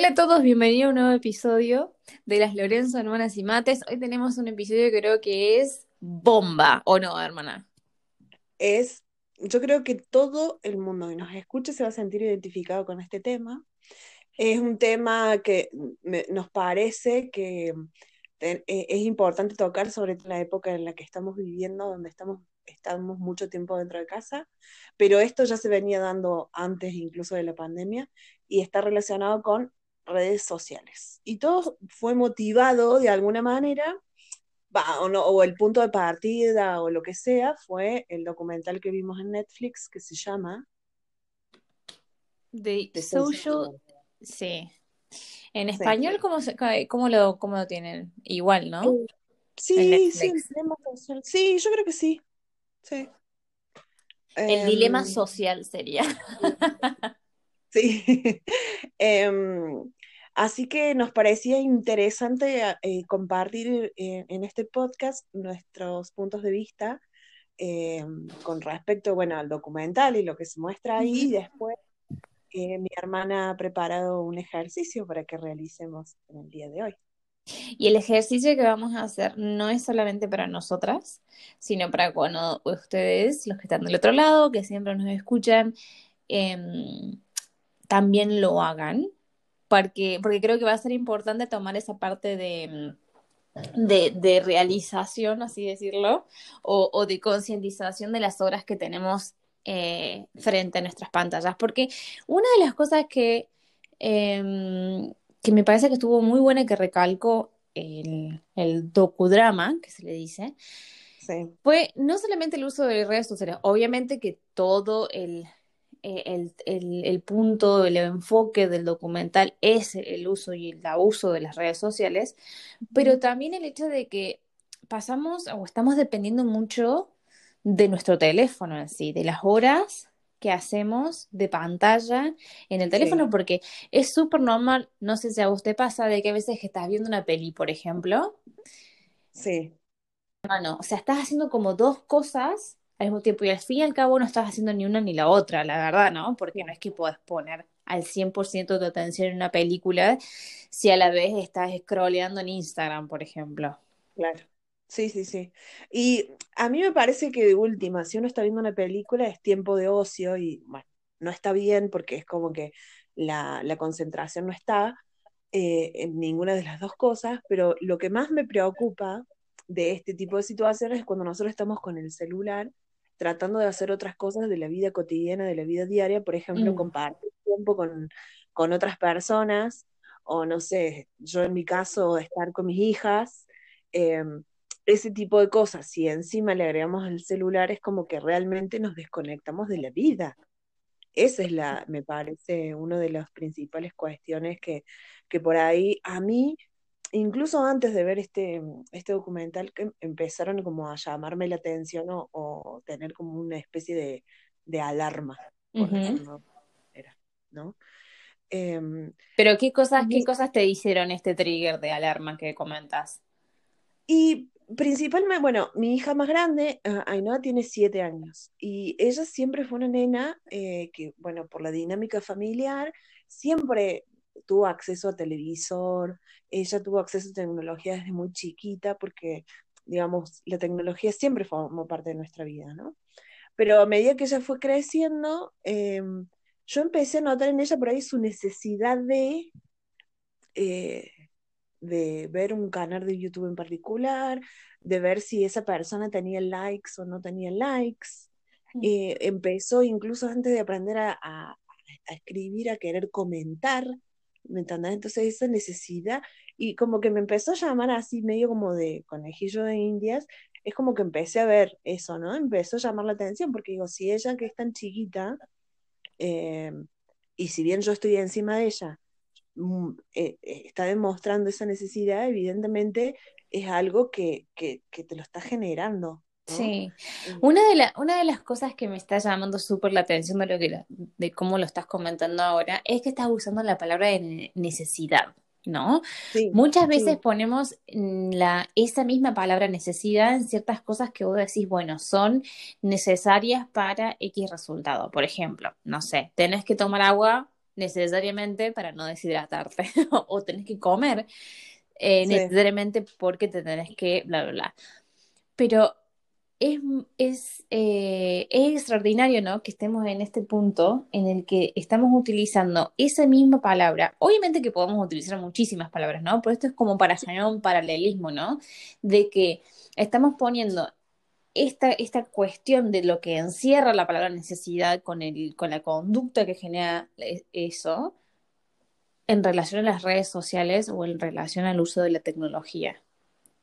Hola a todos, bienvenidos a un nuevo episodio de las Lorenzo Hermanas y Mates. Hoy tenemos un episodio que creo que es bomba, ¿o no, hermana? Es, yo creo que todo el mundo que nos escuche se va a sentir identificado con este tema. Es un tema que nos parece que e, es importante tocar, sobre la época en la que estamos viviendo, donde estamos, estamos mucho tiempo dentro de casa, pero esto ya se venía dando antes incluso de la pandemia y está relacionado con redes sociales. Y todo fue motivado de alguna manera, o, no, o, el punto de partida o lo que sea, fue el documental que vimos en Netflix que se llama The, Social... Sí. En español, ¿cómo, cómo, lo, ¿cómo lo tienen? Igual, ¿no? Sí, sí, sí, yo creo que sí. Sí. El dilema em, social sería. Sí. Em, así que nos parecía interesante eh, compartir eh, en este podcast nuestros puntos de vista em, con respecto, bueno, al documental y lo que se muestra ahí. Y después eh, mi hermana ha preparado un ejercicio para que realicemos en el día de hoy. Y el ejercicio que vamos a hacer no es solamente para nosotras, sino para cuando ustedes, los que están del otro lado, que siempre nos escuchan, eh, también lo hagan, porque, porque creo que va a ser importante tomar esa parte de, de, realización, así decirlo, o, de concientización de las horas que tenemos eh, frente a nuestras pantallas, porque una de las cosas que, em, que me parece que estuvo muy buena y que recalcó el, el docudrama, que se le dice, fue no solamente el uso de redes sociales, obviamente que todo el, el, el, el, punto, el enfoque del documental es el uso y el abuso de las redes sociales, pero también el hecho de que pasamos o estamos dependiendo mucho de nuestro teléfono en sí, de las horas que hacemos de pantalla en el teléfono, porque es súper normal, no sé si a usted pasa, de que a veces que estás viendo una peli, por ejemplo. Sí. Bueno, o sea, estás haciendo como dos cosas al mismo tiempo. Y al fin y al cabo no estás haciendo ni una ni la otra, la verdad, ¿no? Porque no es que puedas poner al 100% de atención en una película si a la vez estás scrolleando en Instagram, por ejemplo. Claro. Sí, sí, sí. Y a mí me parece que de última, si uno está viendo una película es tiempo de ocio y bueno, no está bien porque es como que la, la concentración no está eh, en ninguna de las dos cosas, pero lo que más me preocupa de este tipo de situaciones es cuando nosotros estamos con el celular tratando de hacer otras cosas de la vida cotidiana, de la vida diaria, por ejemplo, mm. compartir tiempo con, con otras personas, o no sé, yo en mi caso, estar con mis hijas, em, ese tipo de cosas. Si encima le agregamos al celular, es como que realmente nos desconectamos de la vida. Esa es la, me parece, una de las principales cuestiones que, que por ahí a mí incluso antes de ver este, este documental, que empezaron como a llamarme la atención o, tener como una especie de, alarma, ¿no? Em, Pero ¿qué cosas, ¿qué cosas te hicieron este trigger de alarma que comentas? Y principalmente, bueno, mi hija más grande, uh, Ainhoa, tiene siete años y ella siempre fue una nena eh, que, bueno, por la dinámica familiar, siempre tuvo acceso a televisor, ella tuvo acceso a tecnología desde muy chiquita porque, digamos, la tecnología siempre formó parte de nuestra vida, ¿no? Pero a medida que ella fue creciendo, em, yo empecé a notar en ella por ahí su necesidad de, eh, de ver un canal de YouTube en particular, de ver si esa persona tenía likes o no tenía likes. Mm. Eh, empezó incluso antes de aprender a, a, escribir, a querer comentar ¿me entendés? Entonces esa necesidad, y como que me empezó a llamar así medio como de conejillo de indias, es como que empecé a ver eso, ¿no? Empezó a llamar la atención, porque digo, si ella que es tan chiquita, eh, y si bien yo estoy encima de ella, mm, eh, eh, está demostrando esa necesidad, evidentemente es algo que, que, que te lo está generando. Sí, una de, la, una de las cosas que me está llamando súper la atención de, lo que, de cómo lo estás comentando ahora es que estás usando la palabra de necesidad, ¿no? Muchas veces ponemos la, esa misma palabra necesidad en ciertas cosas que vos decís, bueno, son necesarias para X resultado. Por ejemplo, no sé, tenés que tomar agua necesariamente para no deshidratarte o tenés que comer eh, necesariamente porque te tenés que, bla, bla, bla. Pero es, es, eh, es, extraordinario, ¿no? Que estemos en este punto en el que estamos utilizando esa misma palabra. Obviamente que podemos utilizar muchísimas palabras, ¿no? Pero esto es como para generar un paralelismo, ¿no? De que estamos poniendo esta, esta cuestión de lo que encierra la palabra necesidad con, el, con la conducta que genera eso en relación a las redes sociales o en relación al uso de la tecnología.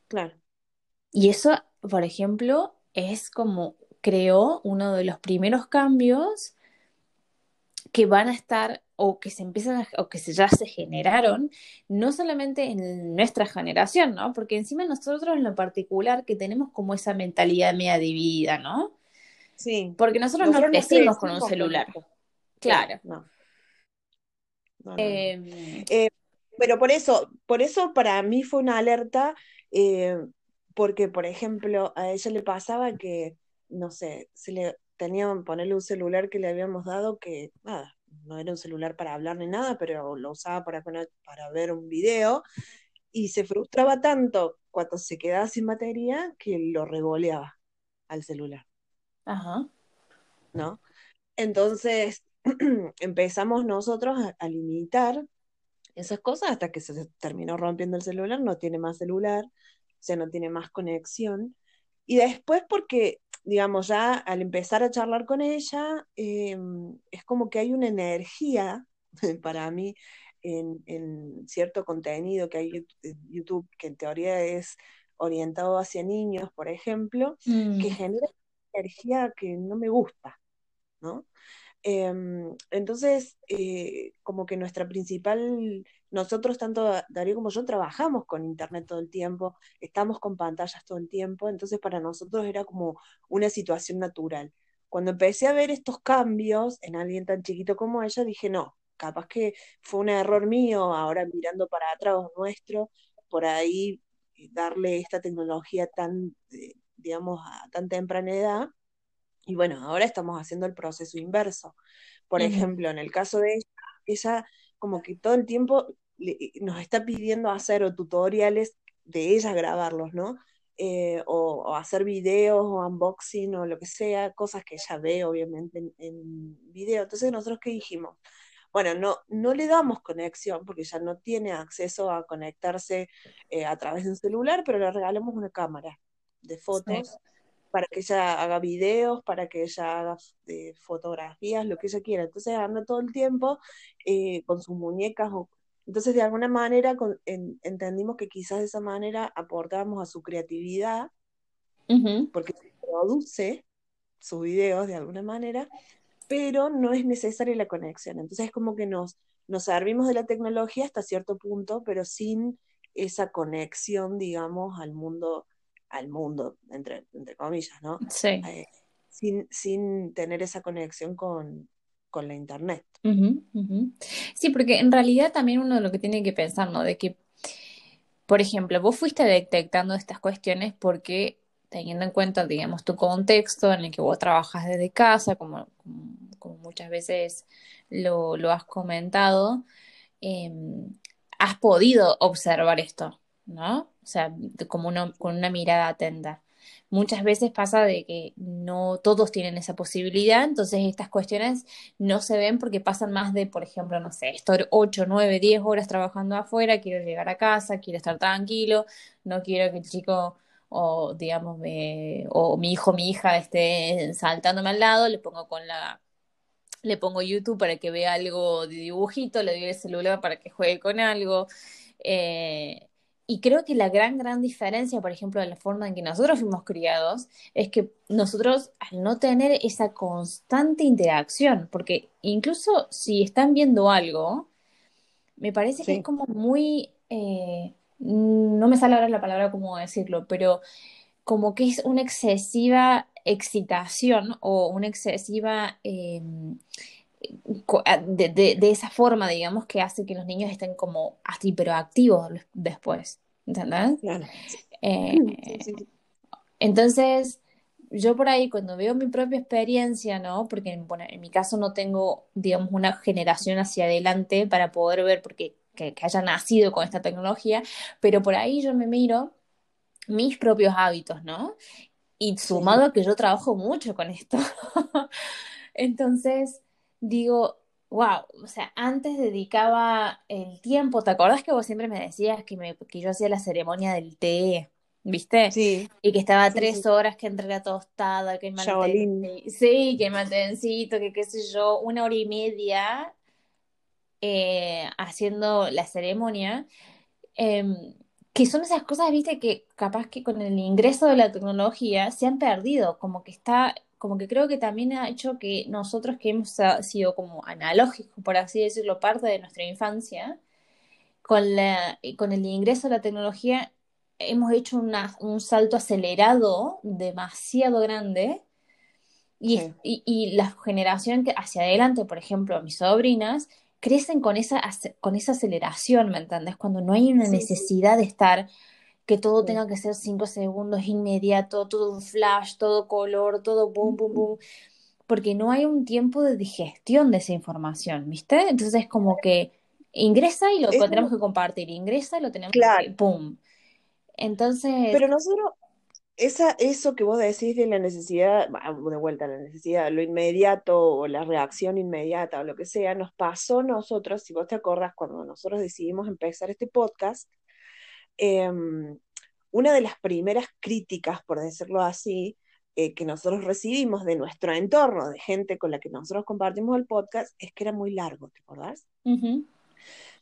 Claro. Y eso, por ejemplo, es como creó uno de los primeros cambios que van a estar o que se empiezan o que ya se generaron, no solamente en nuestra generación, ¿no? Porque encima nosotros en lo particular que tenemos como esa mentalidad media dividida, ¿no? Sí. Porque nosotros, no crecimos con un celular. Claro. No. Em, eh, pero por eso, por eso para mí fue una alerta, eh, porque por ejemplo a ella le pasaba que, no sé, se le tenían ponerle un celular que le habíamos dado que, nada, no era un celular para hablar ni nada, pero lo usaba para, para ver un video y se frustraba tanto cuando se quedaba sin batería que lo revoleaba al celular. Ajá. ¿No? Entonces empezamos nosotros a, limitar esas cosas hasta que se terminó rompiendo el celular, no tiene más celular, o sea, no tiene más conexión. Y después porque digamos, ya al empezar a charlar con ella, em, es como que hay una energía para mí en, cierto contenido que hay en YouTube, que en teoría es orientado hacia niños, por ejemplo, que mm. genera energía que no me gusta, ¿no? Em, entonces, eh, como que nuestra principal, nosotros tanto Darío como yo trabajamos con Internet todo el tiempo, estamos con pantallas todo el tiempo, entonces para nosotros era como una situación natural. Cuando empecé a ver estos cambios en alguien tan chiquito como ella, dije, no, capaz que fue un error mío, ahora mirando para atrás nuestro, por ahí darle esta tecnología tan, eh, digamos, a tan temprana edad, y bueno, ahora estamos haciendo el proceso inverso. Por ejemplo, en el caso de ella, ella como que todo el tiempo nos está pidiendo hacer o tutoriales de ella grabarlos, ¿no? Eh, o, hacer videos o unboxing o lo que sea, cosas que ella ve obviamente en, en video. Entonces nosotros qué dijimos, bueno, no, no le damos conexión porque ella no tiene acceso a conectarse eh, a través de un celular, pero le regalamos una cámara de fotos para que ella haga videos, para que ella haga eh, fotografías, lo que ella quiera. Entonces anda todo el tiempo eh, con sus muñecas. Entonces de alguna manera entendimos que quizás de esa manera aportamos a su creatividad, porque produce sus videos de alguna manera, pero no es necesaria la conexión. Entonces es como que nos, nos servimos de la tecnología hasta cierto punto, pero sin esa conexión, digamos, al mundo al mundo, entre, entre comillas, ¿no? Sí. Eh, sin, sin, tener esa conexión con, con la internet. Sí, porque en realidad también uno lo que tiene que pensar, ¿no? De que, por ejemplo, vos fuiste detectando estas cuestiones porque teniendo en cuenta, digamos, tu contexto en el que vos trabajas desde casa, como, como, muchas veces lo, lo has comentado, em, has podido observar esto, ¿no? O sea, como con una mirada atenta. Muchas veces pasa de que no todos tienen esa posibilidad, entonces estas cuestiones no se ven porque pasan más de, por ejemplo, no sé, estoy 8, 9, 10 horas trabajando afuera, quiero llegar a casa, quiero estar tranquilo, no quiero que el chico o digamos me, o mi hijo mi hija esté saltándome al lado, le pongo con la le pongo YouTube para que vea algo de dibujito, le doy el celular para que juegue con algo. Eh, y creo que la gran, gran diferencia, por ejemplo, de la forma en que nosotros fuimos criados, es que nosotros, al no tener esa constante interacción, porque incluso si están viendo algo, me parece que es como muy, eh, no me sale ahora la palabra cómo decirlo, pero como que es una excesiva excitación o una excesiva... Em, de, de, esa forma, digamos, que hace que los niños estén como hasta hiperactivos después, ¿entendés? Claro. Eh, entonces, yo por ahí cuando veo mi propia experiencia, ¿no? Porque bueno, en mi caso no tengo, digamos, una generación hacia adelante para poder ver porque que, que haya nacido con esta tecnología, pero por ahí yo me miro mis propios hábitos, ¿no? Y sumado a que yo trabajo mucho con esto. Entonces, digo, wow, o sea, antes dedicaba el tiempo, ¿te acordás que vos siempre me decías que, me, que yo hacía la ceremonia del té? ¿Viste? Sí. Y que estaba Sí, tres sí. horas que entre la tostada, que el mantencito, sí, que el mantencito, que qué sé yo, una hora y media eh, haciendo la ceremonia, em, que son esas cosas, viste, que capaz que con el ingreso de la tecnología se han perdido, como que está, como que creo que también ha hecho que nosotros que hemos sido como analógicos, por así decirlo, parte de nuestra infancia, con la, con el ingreso de la tecnología hemos hecho una- un salto acelerado demasiado grande y, Sí. y, y la generación que hacia adelante, por ejemplo, mis sobrinas, crecen con esa, con esa aceleración, ¿me entiendes? Cuando no hay una Sí, sí, necesidad de estar, que todo tenga que ser cinco segundos inmediato, todo un flash, todo color, todo boom, boom, boom, porque no hay un tiempo de digestión de esa información, ¿viste? Entonces es como que ingresa y lo Es tenemos que compartir, ingresa y lo tenemos Claro. que, ¡pum! Entonces, Pero nosotros, esa, eso que vos decís de la necesidad, bah, de vuelta, la necesidad, lo inmediato o la reacción inmediata o lo que sea, nos pasó a nosotros, si vos te acordás, cuando nosotros decidimos empezar este podcast, em, una de las primeras críticas, por decirlo así, eh, que nosotros recibimos de nuestro entorno, de gente con la que nosotros compartimos el podcast, es que era muy largo, ¿te acordás? ujú,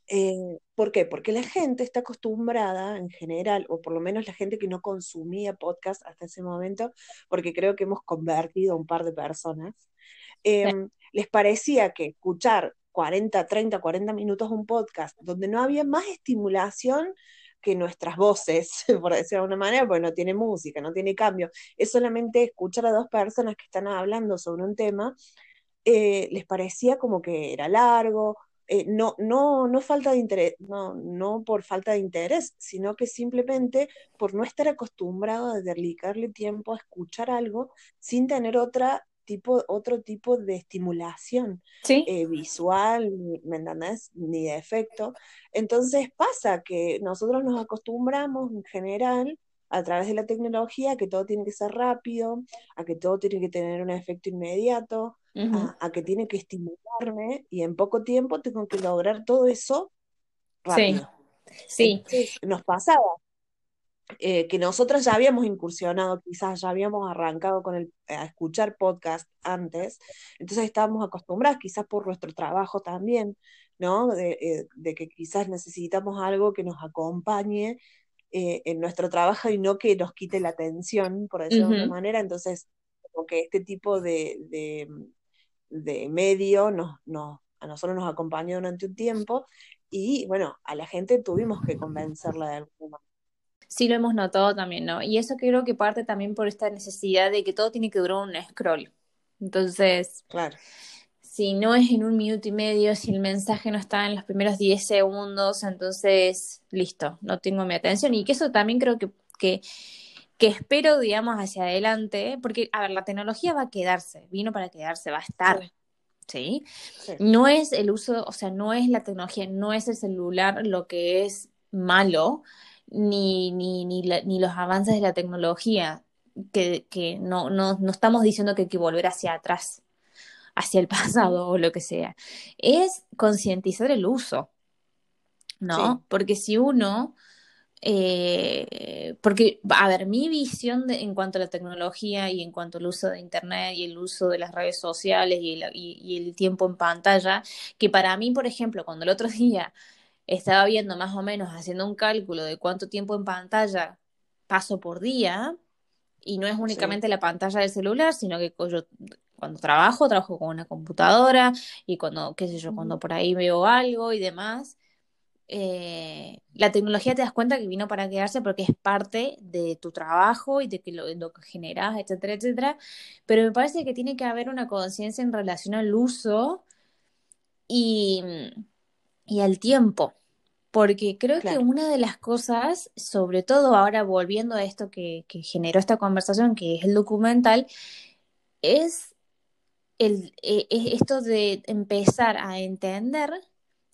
Eh, ¿por qué? Porque la gente está acostumbrada en general, o por lo menos la gente que no consumía podcast hasta ese momento, porque creo que hemos convertido a un par de personas, sí, eh, les parecía que escuchar 40, 30, 40 minutos un podcast donde no había más estimulación que nuestras voces, por decirlo de alguna manera, porque no tiene música, no tiene cambio, es solamente escuchar a dos personas que están hablando sobre un tema, eh, les parecía como que era largo, eh, no, no, no falta de interés, no, no por falta de interés, sino que simplemente por no estar acostumbrado a dedicarle tiempo a escuchar algo sin tener otra tipo, otro tipo de estimulación sí, eh, visual, ¿me entendés? Ni de efecto. Entonces pasa que nosotros nos acostumbramos en general a través de la tecnología a que todo tiene que ser rápido, a que todo tiene que tener un efecto inmediato, a, a que tiene que estimularme y en poco tiempo tengo que lograr todo eso sí, rápido. sí, Entonces nos pasaba eh, que nosotros ya habíamos incursionado, quizás ya habíamos arrancado con el, a escuchar podcast antes, entonces estábamos acostumbrados, quizás por nuestro trabajo también, ¿no? De, eh, de que quizás necesitamos algo que nos acompañe eh, en nuestro trabajo y no que nos quite la atención, por decirlo de ujú. alguna manera, entonces como que este tipo de, de, de medio nos, nos, a nosotros nos acompañó durante un tiempo y bueno, a la gente tuvimos que convencerla de alguna manera. Sí, lo hemos notado también, ¿no? Y eso creo que parte también por esta necesidad de que todo tiene que durar un scroll. Entonces, Claro. si no es en un minuto y medio, si el mensaje no está en los primeros 10 segundos, entonces, listo, no tengo mi atención. Y que eso también creo que, que, que espero, digamos, hacia adelante, porque, a ver, la tecnología va a quedarse, vino para quedarse, va a estar, Sí, ¿sí? sí, No es el uso, o sea, no es la tecnología, no es el celular lo que es malo, ni, ni, ni, la- ni los avances de la tecnología, que, que no, no, no estamos diciendo que hay que volver hacia atrás, hacia el pasado o lo que sea. Es concientizar el uso, ¿no? sí, Porque si uno, eh, porque, a ver, mi visión de- en cuanto a la tecnología y en cuanto al uso de Internet y el uso de las redes sociales y el, y- y el tiempo en pantalla, que para mí, por ejemplo, cuando el otro día estaba viendo más o menos, haciendo un cálculo de cuánto tiempo en pantalla paso por día, y no es sí, únicamente la pantalla del celular, sino que yo cuando trabajo, trabajo con una computadora y cuando, qué sé yo, cuando por ahí veo algo y demás, eh, la tecnología te das cuenta que vino para quedarse porque es parte de tu trabajo y de que lo, lo que generas, etcétera, etcétera. Pero me parece que tiene que haber una conciencia en relación al uso y, y al tiempo. porque creo que una de las cosas, sobre todo ahora volviendo a esto que, que generó esta conversación, que es el documental, es el, e, esto de empezar a entender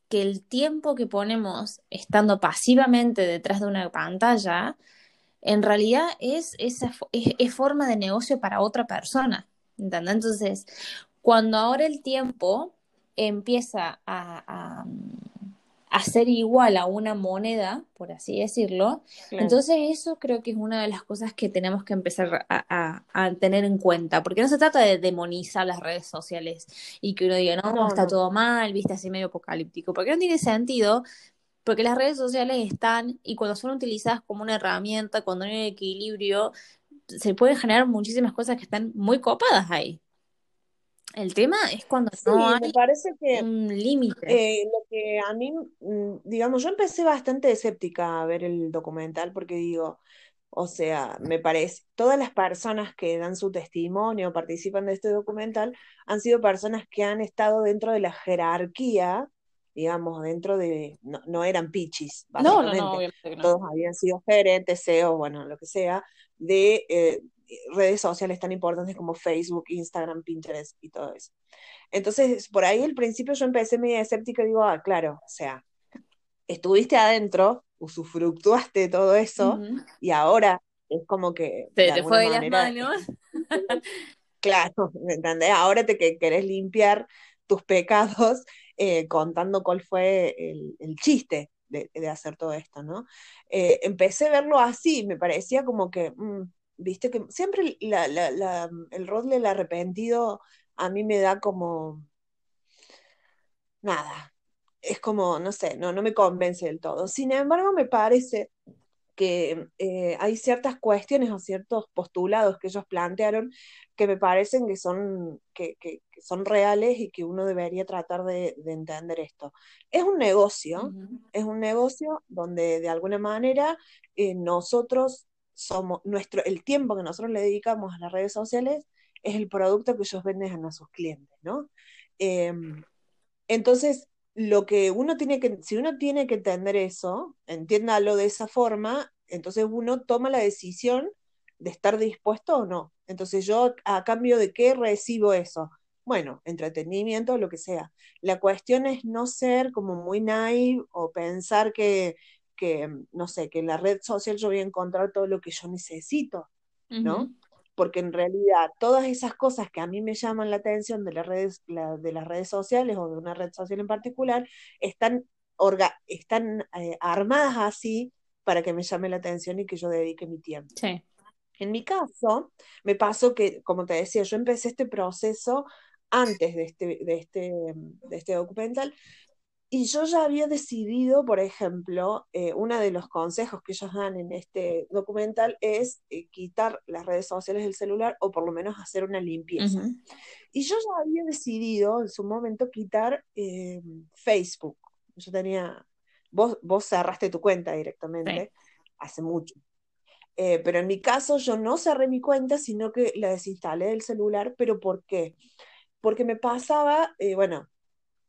que el tiempo que ponemos estando pasivamente detrás de una pantalla, en realidad es, esa, es, forma de negocio para otra persona. ¿entendés? Entonces, cuando ahora el tiempo empieza a hacer igual a una moneda, por así decirlo. Entonces eso creo que es una de las cosas que tenemos que empezar a, tener en cuenta, porque no se trata de demonizar las redes sociales y que uno diga, no, está todo mal, viste, así medio apocalíptico, porque no tiene sentido, porque las redes sociales están y cuando son utilizadas como una herramienta, cuando no hay equilibrio, se pueden generar muchísimas cosas que están muy copadas ahí. El tema es cuando no hay me parece que, un límite. Eh, lo que a mí, mm, digamos, yo empecé bastante escéptica a ver el documental porque digo, o sea, me parece, todas las personas que dan su testimonio, participan de este documental, han sido personas que han estado dentro de la jerarquía, digamos, dentro de, no, eran pichis, básicamente. No, no, no, Todos habían sido gerentes, CEO, bueno, lo que sea, de eh, redes sociales tan importantes como Facebook, Instagram, Pinterest y todo eso. Entonces, por ahí al principio yo empecé medio escéptica y digo, ah, claro, o sea, estuviste adentro, usufructuaste todo eso y ahora es como que... te fue de las manos. claro, ¿me entendés? Ahora te querés limpiar tus pecados eh, contando cuál fue el, chiste de, hacer todo esto, ¿no? Eh, empecé a verlo así, me parecía como que, mm, viste que siempre el rol del arrepentido a mí me da como nada, es como, no sé, no, no me convence del todo. Sin embargo, me parece que eh, hay ciertas cuestiones o ciertos postulados que ellos plantearon que me parecen que son, que, son reales y que uno debería tratar de, entender esto. Es un negocio, es un negocio donde de alguna manera eh, nosotros somos, nuestro, el tiempo que nosotros le dedicamos a las redes sociales es el producto que ellos venden a sus clientes, ¿no? Em, entonces, lo que uno tiene que, si uno tiene que entender eso, entiéndalo de esa forma, entonces uno toma la decisión de estar dispuesto o no. Entonces yo, a cambio de qué recibo eso? Bueno, entretenimiento, lo que sea. La cuestión es no ser como muy naive o pensar que que, no sé, que en la red social yo voy a encontrar todo lo que yo necesito, ¿no? Porque en realidad todas esas cosas que a mí me llaman la atención de las redes, de las redes sociales o de una red social en particular, están, están eh, armadas así para que me llame la atención y que yo dedique mi tiempo. Sí. En mi caso, me pasó que, como te decía, yo empecé este proceso antes de este, de este, de este documental, y yo ya había decidido, por ejemplo, eh, uno de los consejos que ellos dan en este documental es eh, quitar las redes sociales del celular o por lo menos hacer una limpieza. Y yo ya había decidido en su momento quitar eh, Facebook. Yo tenía, vos, vos cerraste tu cuenta directamente hace mucho. pero en mi caso yo no cerré mi cuenta, sino que la desinstalé del celular. ¿Pero por qué? Porque me pasaba, bueno,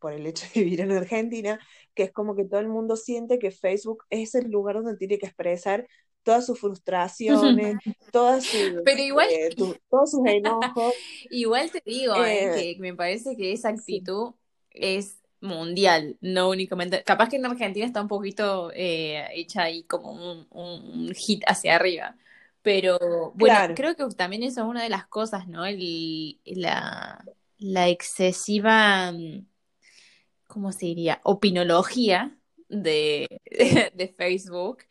por el hecho de vivir en Argentina, que es como que todo el mundo siente que Facebook es el lugar donde tiene que expresar todas sus frustraciones, todas sus, Pero igual, eh, todos sus enojos. igual te digo, eh, eh, que me parece que esa actitud es mundial, no únicamente, capaz que en Argentina está un poquito hecha ahí como un, hit hacia arriba, pero bueno, creo que también eso es una de las cosas, ¿no? la, la excesiva mm, ¿cómo se diría? Opinología de, de, Facebook,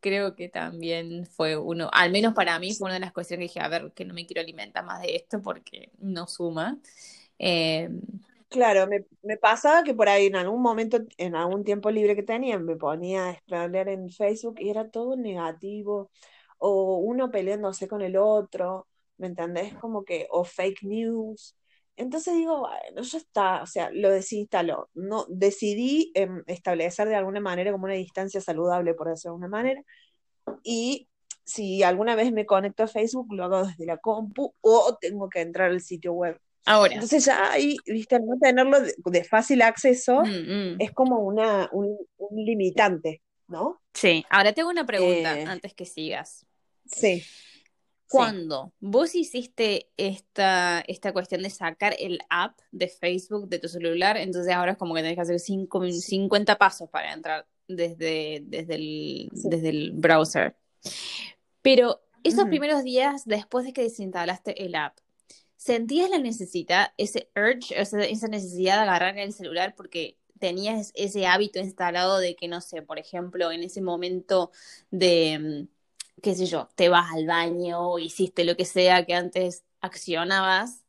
creo que también fue uno, al menos para mí fue una de las cuestiones que dije, a ver, que no me quiero alimentar más de esto porque no suma. Em, claro, me, me, pasaba que por ahí en algún momento, en algún tiempo libre que tenía, me ponía a explorar en Facebook y era todo negativo, o uno peleándose con el otro, ¿me entendés? Como que, o fake news, entonces digo, bueno, ya está, o sea, lo desinstaló. No, decidí em, establecer de alguna manera como una distancia saludable, por decirlo de alguna manera. Y si alguna vez me conecto a Facebook, lo hago desde la compu o tengo que entrar al sitio web Ahora. Entonces ya ahí, viste, al no tenerlo de, fácil acceso, Mm, mm. es como una, un, un limitante, ¿no? Sí, ahora tengo una pregunta Eh, antes que sigas. sí, sí. Cuando vos hiciste esta, esta cuestión de sacar el app de Facebook de tu celular, entonces ahora es como que tenés que hacer cinco, 50 pasos para entrar desde, desde, el, Sí. desde el browser. Pero esos primeros días después de que desinstalaste el app, ¿sentías la necesidad, ese urge, o sea, esa necesidad de agarrar el celular porque tenías ese hábito instalado de que, no sé, por ejemplo, en ese momento de, mm, qué sé yo, te vas al baño hiciste lo que sea que antes accionabas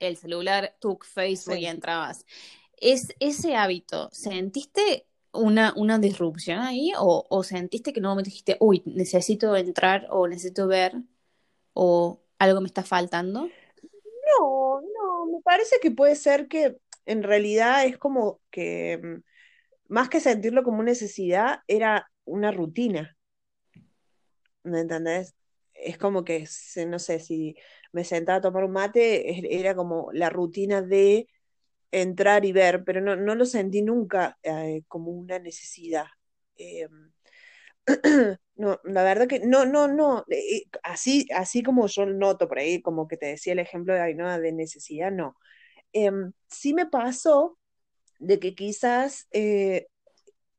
el celular, tu Facebook y Sí. entrabas? ¿Es ese hábito, sentiste una, una disrupción ahí o, o sentiste que en un momento dijiste, uy, necesito entrar o necesito ver o algo me está faltando? No, no, me parece que puede ser que en realidad es como que mm, más que sentirlo como una necesidad, era una rutina, ¿me entendés? Es como que, no sé, si me sentaba a tomar un mate, era como la rutina de entrar y ver, pero no, no lo sentí nunca eh, como una necesidad. Eh, no, la verdad que no, no, no, eh, así, así como yo noto por ahí, como que te decía el ejemplo de Ainhoa de necesidad, no. Em, sí me pasó de que quizás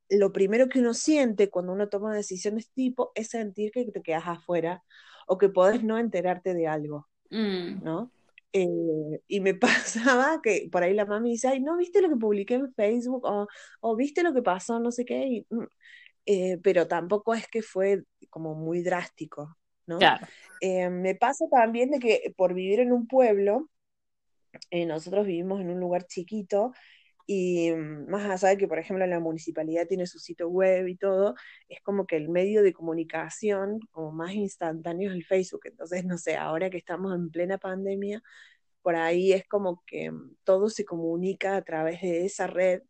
lo primero que uno siente cuando uno toma decisiones tipo es sentir que te quedas afuera o que podés no enterarte de algo, Mm, ¿no? Eh, y me pasaba que por ahí la mami dice, ay, ¿no viste lo que publiqué en Facebook? O, o viste lo que pasó, no sé qué, y, mm, eh, pero tampoco es que fue como muy drástico, ¿no? claro. Eh, me pasa también de que por vivir en un pueblo, nosotros vivimos en un lugar chiquito y mm, más allá de que, por ejemplo, la municipalidad tiene su sitio web y todo, es como que el medio de comunicación como más instantáneo es el Facebook. Entonces, no sé, ahora que estamos en plena pandemia, por ahí es como que mm, todo se comunica a través de esa red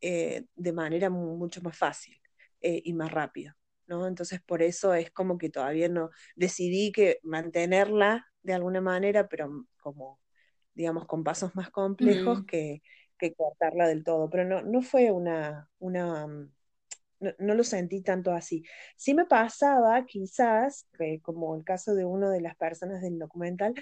eh, de manera mu- mucho más fácil eh, y más rápido, ¿no? Entonces, por eso es como que todavía no decidí que mantenerla de alguna manera, pero mm, como, digamos, con pasos más complejos Mm, que, que cortarla del todo. Pero no, no fue una, una, mm, no, no lo sentí tanto así. Sí me pasaba, quizás, que como el caso de una de las personas del documental,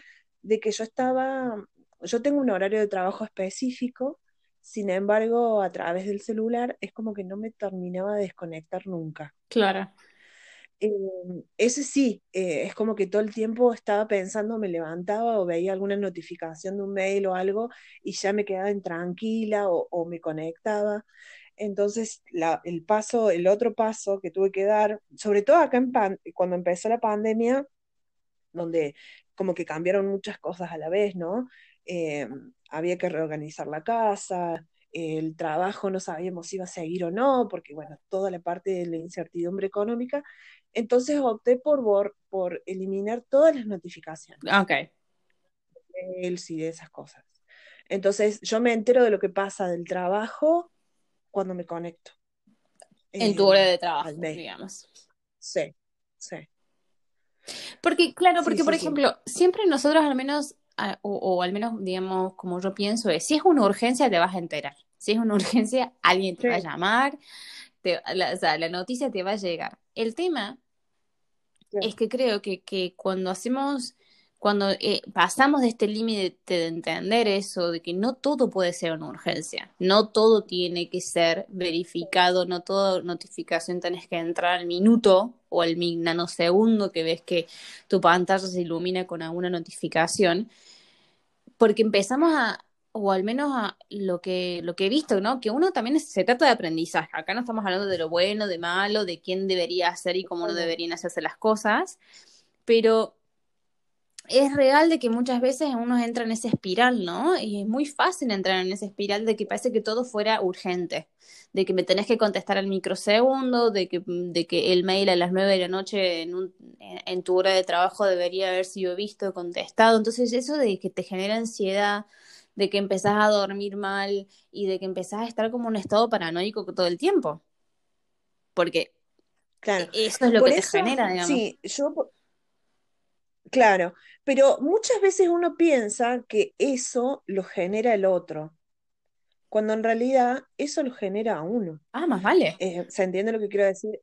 de que yo estaba, yo tengo un horario de trabajo específico, sin embargo, a través del celular es como que no me terminaba de desconectar nunca. claro. Eh, ese sí, eh, es como que todo el tiempo estaba pensando, me levantaba o veía alguna notificación de un mail o algo y ya me quedaba intranquila o, o me conectaba. Entonces, el paso, el otro paso que tuve que dar, sobre todo acá en cuando empezó la pandemia, donde como que cambiaron muchas cosas a la vez, ¿no? Eh, había que reorganizar la casa, el trabajo no sabíamos si iba a seguir o no, porque bueno, toda la parte de la incertidumbre económica. Entonces opté por, por, por eliminar todas las notificaciones, Ok. mails y de esas cosas. Entonces yo me entero de lo que pasa del trabajo cuando me conecto En tu eh, hora de al trabajo, digamos. Sí, sí, Porque, claro, sí, porque por sí, sí. ejemplo, siempre nosotros al menos, a- o, o al menos, digamos, como yo pienso, es, si es una urgencia te vas a enterar. Si es una urgencia, alguien te va a Sí, llamar, te- la, o sea, la noticia te va a llegar. El tema es que creo que, que cuando hacemos, cuando eh, pasamos de este límite de entender eso, de que no todo puede ser una urgencia, no todo tiene que ser verificado, no toda notificación tenés que entrar al minuto o al nanosegundo que ves que tu pantalla se ilumina con alguna notificación, porque empezamos a, o al menos a lo que, lo que he visto, ¿no? Que uno también es- se trata de aprendizaje. Acá no estamos hablando de lo bueno, de malo, de quién debería hacer y cómo no deberían hacerse las cosas, pero es real de que muchas veces uno entra en esa espiral, ¿no? Y es muy fácil entrar en esa espiral de que parece que todo fuera urgente, de que me tenés que contestar al microsegundo, de que, de que el mail a las nueve de la noche en, un, en tu hora de trabajo debería haber sido visto, contestado. Entonces eso de que te genera ansiedad, de que empezás a dormir mal y de que empezás a estar como en un estado paranoico todo el tiempo, porque Claro. eso es lo Por que te genera, digamos. sí, yo, Claro, pero muchas veces uno piensa que eso lo genera el otro, cuando en realidad eso lo genera a uno. Ah, más vale. Eh, ¿se entiende lo que quiero decir?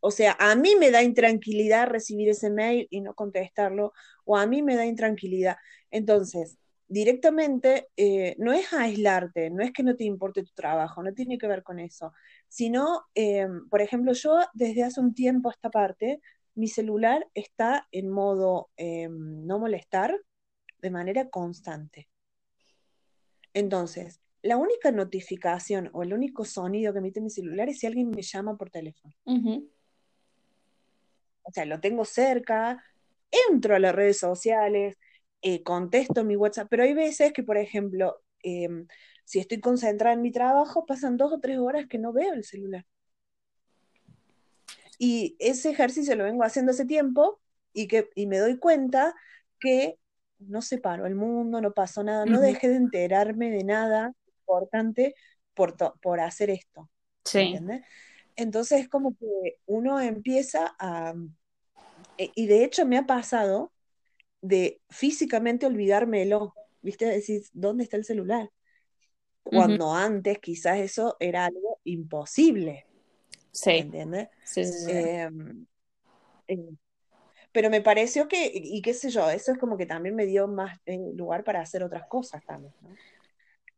O sea, a mí me da intranquilidad recibir ese mail y no contestarlo, o a mí me da intranquilidad. Entonces, directamente eh, no es aislarte, no es que no te importe tu trabajo, no tiene que ver con eso, sino, eh, por ejemplo, yo desde hace un tiempo esta parte, mi celular está en modo eh, no molestar de manera constante. Entonces, la única notificación o el único sonido que emite mi celular es si alguien me llama por teléfono. O sea, lo tengo cerca, entro a las redes sociales, eh, contesto mi WhatsApp, pero hay veces que, por ejemplo, em, si estoy concentrada en mi trabajo, pasan dos o tres horas que no veo el celular. Y ese ejercicio lo vengo haciendo hace tiempo y, que, y me doy cuenta que no se paró el mundo, no pasó nada, no dejé de enterarme de nada importante por, por hacer esto. Sí. Entonces es como que uno empieza a... E, y de hecho me ha pasado de físicamente olvidármelo, ¿viste? Decir, ¿dónde está el celular? Cuando antes quizás eso era algo imposible. Sí. ¿Entiendes? Sí, sí, em, eh, pero me pareció que, y qué sé yo, eso es como que también me dio más eh, lugar para hacer otras cosas también, ¿no?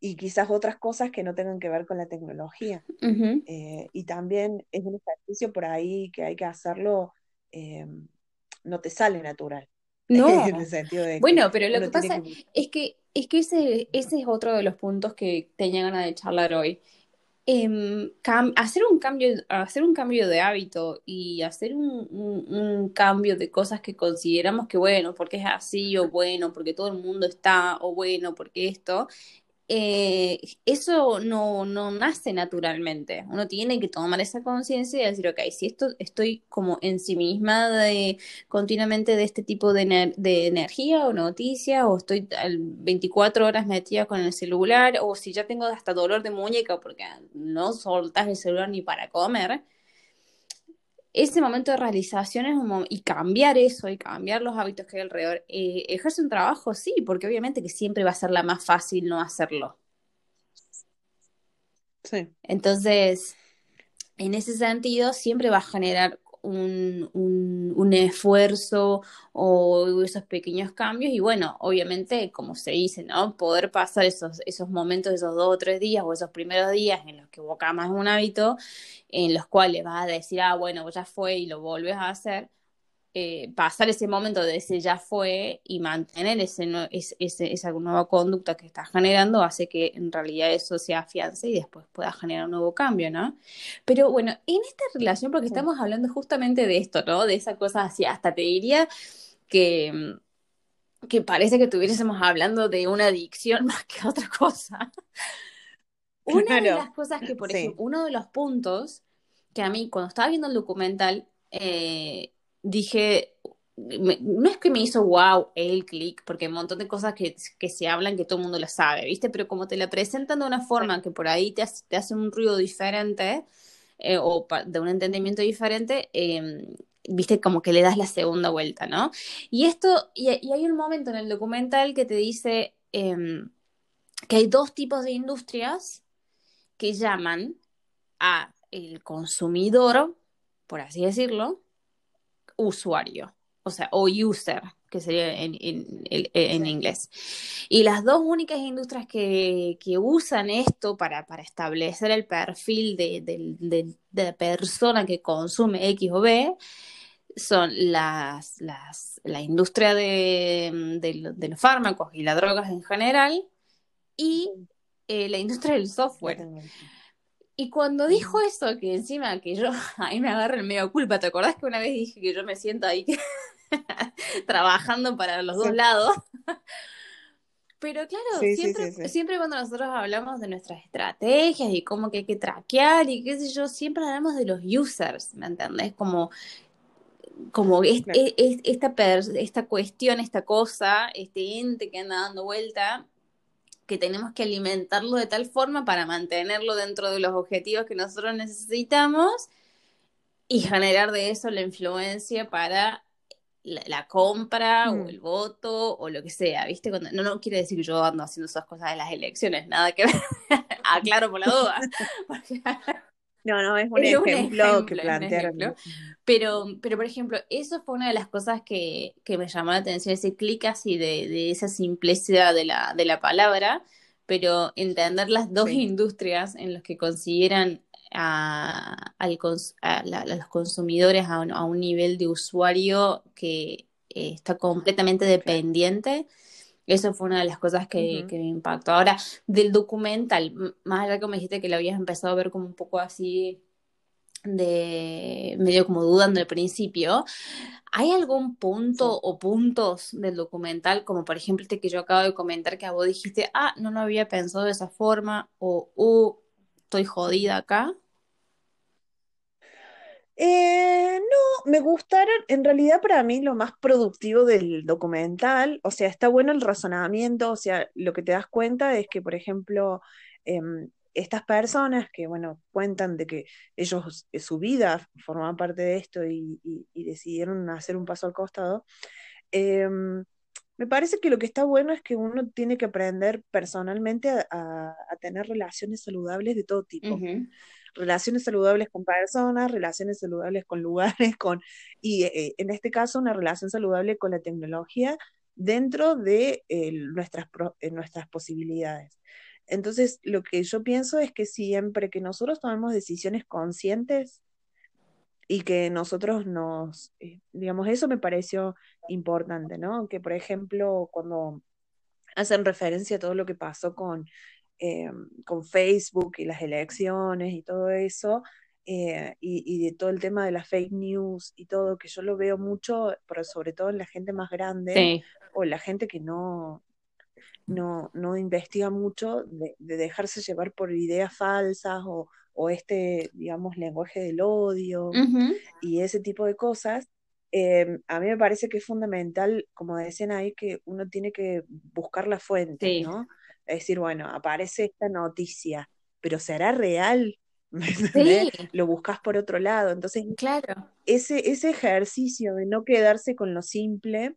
Y quizás otras cosas que no tengan que ver con la tecnología. Eh, y también es un ejercicio por ahí que hay que hacerlo, em, no te sale natural. No. bueno, pero lo que pasa es que es que ese, ese es otro de los puntos que tenía ganas de charlar hoy. Em, hacer un cambio, hacer un cambio de hábito y hacer un, un, cambio de cosas que consideramos que bueno, porque es así, o bueno, porque todo el mundo está, o bueno, porque esto, eh, eso no, no, nace naturalmente. Uno tiene que tomar esa conciencia y decir, ok, si esto estoy como en sí misma de, continuamente de este tipo de, de energía o noticia, o estoy 24 horas metida con el celular, o si ya tengo hasta dolor de muñeca porque no soltas el celular ni para comer, ese momento de realización es un y cambiar eso y cambiar los hábitos que hay alrededor, eh, ejerce un trabajo, sí, porque obviamente que siempre va a ser la más fácil no hacerlo. Sí. Entonces, en ese sentido, siempre va a generar un, un, esfuerzo o esos pequeños cambios y bueno, obviamente, como se dice, ¿no? Poder pasar esos, esos momentos, esos dos o tres días o esos primeros días en los que vos más un hábito, en los cuales vas a decir, ah, bueno, ya fue y lo vuelves a hacer, eh, pasar ese momento de ese ya fue y mantener ese, ese, esa nueva conducta que estás generando hace que en realidad eso se afiance y después pueda generar un nuevo cambio, ¿no? Pero bueno, en esta relación, porque estamos hablando justamente de esto, ¿no? De esa cosa así, hasta te diría que, que parece que estuviésemos hablando de una adicción más que otra cosa. Una de las cosas que, por ejemplo, uno de los puntos que a mí, cuando estaba viendo el documental, eh, dije, no es que me hizo wow el clic, porque hay un montón de cosas que, se hablan que todo el mundo lo sabe, ¿viste? Pero como te la presentan de una forma que por ahí te hace, un ruido diferente eh, o de un entendimiento diferente, em, viste, como que le das la segunda vuelta, ¿no? Y esto, y, hay un momento en el documental que te dice em, que hay dos tipos de industrias que llaman a el consumidor, por así decirlo, usuario, o sea, o user, que sería en, en, inglés. Y las dos únicas industrias que, usan esto para, establecer el perfil de, de, persona que consume X o B son las, las, la industria de, los fármacos y las drogas en general y eh, la industria del software. Y cuando dijo eso, que encima que yo, ahí me agarra el medio culpa, ¿te acordás que una vez dije que yo me siento ahí trabajando para los dos lados? Pero claro, siempre, siempre cuando nosotros hablamos de nuestras estrategias y cómo que hay que traquear y qué sé yo, siempre hablamos de los users, ¿me entendés? Como, como esta, esta cuestión, esta cosa, este ente que anda dando vuelta, que tenemos que alimentarlo de tal forma para mantenerlo dentro de los objetivos que nosotros necesitamos y generar de eso la influencia para la, compra o Mm. el voto o lo que sea, ¿viste? Cuando, no, no quiere decir que yo ando haciendo esas cosas en las elecciones, nada que ver. Aclaro por la duda. Porque- No, no, es un Es un ejemplo, que plantearon. Pero, pero, por ejemplo, eso fue una de las cosas que, que me llamó la atención, ese clic así de, de esa simplicidad de la, de la palabra, pero entender las dos Sí. industrias en las que consideran a, al cons- a la- a los consumidores a un, a un nivel de usuario que eh, está completamente dependiente. Eso fue una de las cosas que, me impactó. Ahora, del documental, más allá que me dijiste que lo habías empezado a ver como un poco así de medio como dudando al principio, ¿hay algún punto Sí. o puntos del documental, como por ejemplo este que yo acabo de comentar, que a vos dijiste, ah, no lo había pensado de esa forma, o, uh, estoy jodida acá? Eh, no, me gustaron, en realidad para mí lo más productivo del documental, o sea, está bueno el razonamiento, o sea, lo que te das cuenta es que, por ejemplo, em, estas personas que, bueno, cuentan de que ellos, eh, su vida formaba parte de esto y, decidieron hacer un paso al costado, em, me parece que lo que está bueno es que uno tiene que aprender personalmente a, tener relaciones saludables de todo tipo. Relaciones saludables con personas, relaciones saludables con lugares, con, y eh, en este caso una relación saludable con la tecnología dentro de eh, nuestras, eh, nuestras posibilidades. Entonces, lo que yo pienso es que siempre que nosotros tomemos decisiones conscientes y que nosotros nos, digamos, eso me pareció importante, ¿no? Que, por ejemplo, cuando hacen referencia a todo lo que pasó con, eh, con Facebook y las elecciones y todo eso, eh, y, y de todo el tema de las fake news y todo, que yo lo veo mucho, pero sobre todo en la gente más grande Sí, o la gente que no, no, no investiga mucho, de, de dejarse llevar por ideas falsas o, o este, digamos, lenguaje del odio Ujú. y ese tipo de cosas, eh, a mí me parece que es fundamental, como decían ahí, que uno tiene que buscar la fuente, Sí, ¿no? Es decir, bueno, aparece esta noticia, pero ¿será real? Sí, Lo buscas por otro lado. Entonces, claro. ese, ese ejercicio de no quedarse con lo simple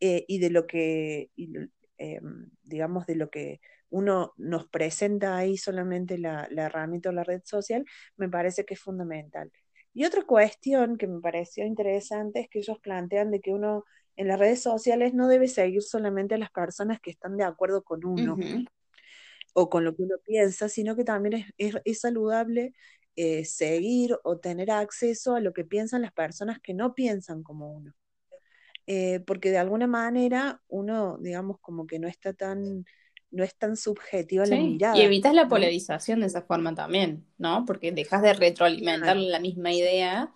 eh, y de lo que, y, eh, digamos, de lo que uno nos presenta ahí solamente la, la herramienta o la red social, me parece que es fundamental. Y otra cuestión que me pareció interesante es que ellos plantean de que uno en las redes sociales no debe seguir solamente a las personas que están de acuerdo con uno o con lo que uno piensa, sino que también es, es, es saludable eh, seguir o tener acceso a lo que piensan las personas que no piensan como uno. Eh, porque de alguna manera uno, digamos, como que no está tan, no es tan subjetiva la Sí, y mirada, evitas la polarización de esa forma también, ¿no? Porque dejas de retroalimentar la misma idea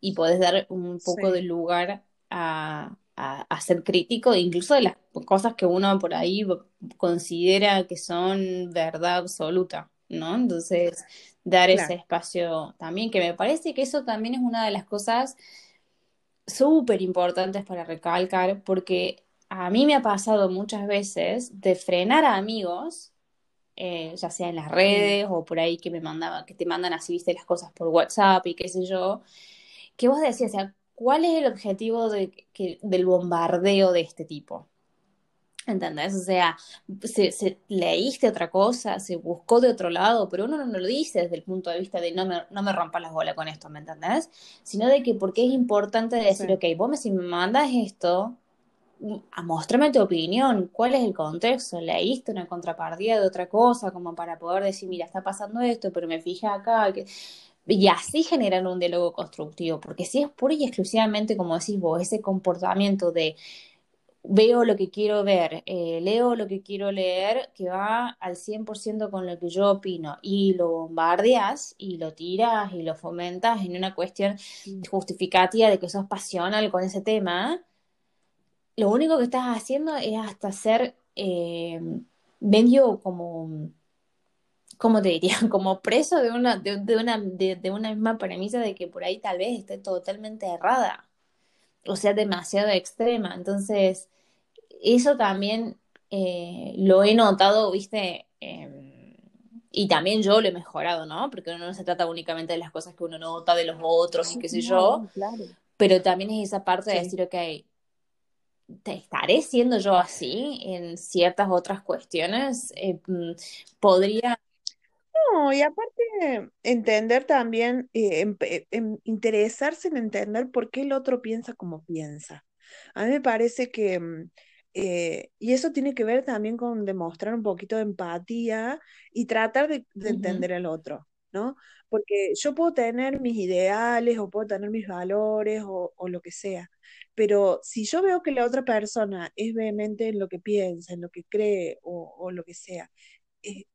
y podés dar un poco de lugar a, a- a ser crítico, incluso de las cosas que uno por ahí considera que son verdad absoluta, ¿no? Entonces, dar ese claro, espacio también, que me parece que eso también es una de las cosas súper importantes para recalcar, porque a mí me ha pasado muchas veces de frenar a amigos eh, ya sea en las redes o por ahí que me mandaban, que te mandan así, viste, las cosas por WhatsApp y qué sé yo, que vos decías, o sea, ¿cuál es el objetivo de, que, del bombardeo de este tipo? ¿Entendés? O sea, se, se- leíste otra cosa, se buscó de otro lado, pero uno no lo dice desde el punto de vista de no me, no me rompas las bolas con esto, ¿me entendés? Sino de que porque es importante decir, sí, ok, vos me, si me mandas esto, a mostrarme tu opinión, cuál es el contexto, leíste una contrapartida de otra cosa, como para poder decir, mira, está pasando esto, pero me fijé acá, que... y así generar un diálogo constructivo, porque si es pura y exclusivamente, como decís vos, ese comportamiento de veo lo que quiero ver, eh, leo lo que quiero leer, que va al 100% con lo que yo opino, y lo bombardeas, y lo tiras, y lo fomentas en una cuestión justificativa de que sos pasional con ese tema, lo único que estás haciendo es hasta ser eh, medio como, ¿cómo te diría? Como preso de una, de, de una, de, de una misma premisa de que por ahí tal vez esté totalmente errada, o sea, demasiado extrema. Entonces, eso también eh, lo he notado, viste, eh, y también yo lo he mejorado, ¿no? Porque uno no se trata únicamente de las cosas que uno nota de los otros y qué sé yo, claro, pero también es esa parte de decir, ok, ¿te estaré siendo yo así en ciertas otras cuestiones? Eh, mm, podría... No, y aparte entender también, eh, em- eh, em- interesarse en entender por qué el otro piensa como piensa. A mí me parece que, mm, eh, y eso tiene que ver también con demostrar un poquito de empatía y tratar de, entender al otro, ¿no? Porque yo puedo tener mis ideales o puedo tener mis valores o, o lo que sea, pero si yo veo que la otra persona es vehemente en lo que piensa, en lo que cree o, o lo que sea,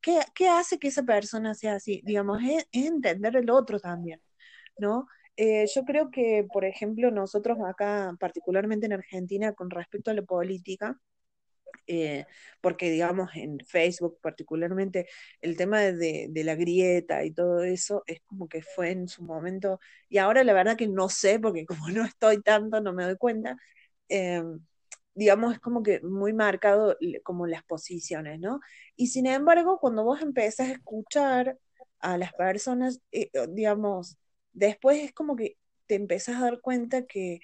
¿qué, qué hace que esa persona sea así? Digamos, es, es entender el otro también, ¿no? Eh, yo creo que, por ejemplo, nosotros acá, particularmente en Argentina, con respecto a la política, eh, porque digamos en Facebook particularmente el tema de, de la grieta y todo eso es como que fue en su momento, y ahora la verdad que no sé, porque como no estoy tanto, no me doy cuenta, eh, digamos, es como que muy marcado como las posiciones, ¿no? Y sin embargo, cuando vos empezás a escuchar a las personas, eh, digamos, después es como que te empezás a dar cuenta que,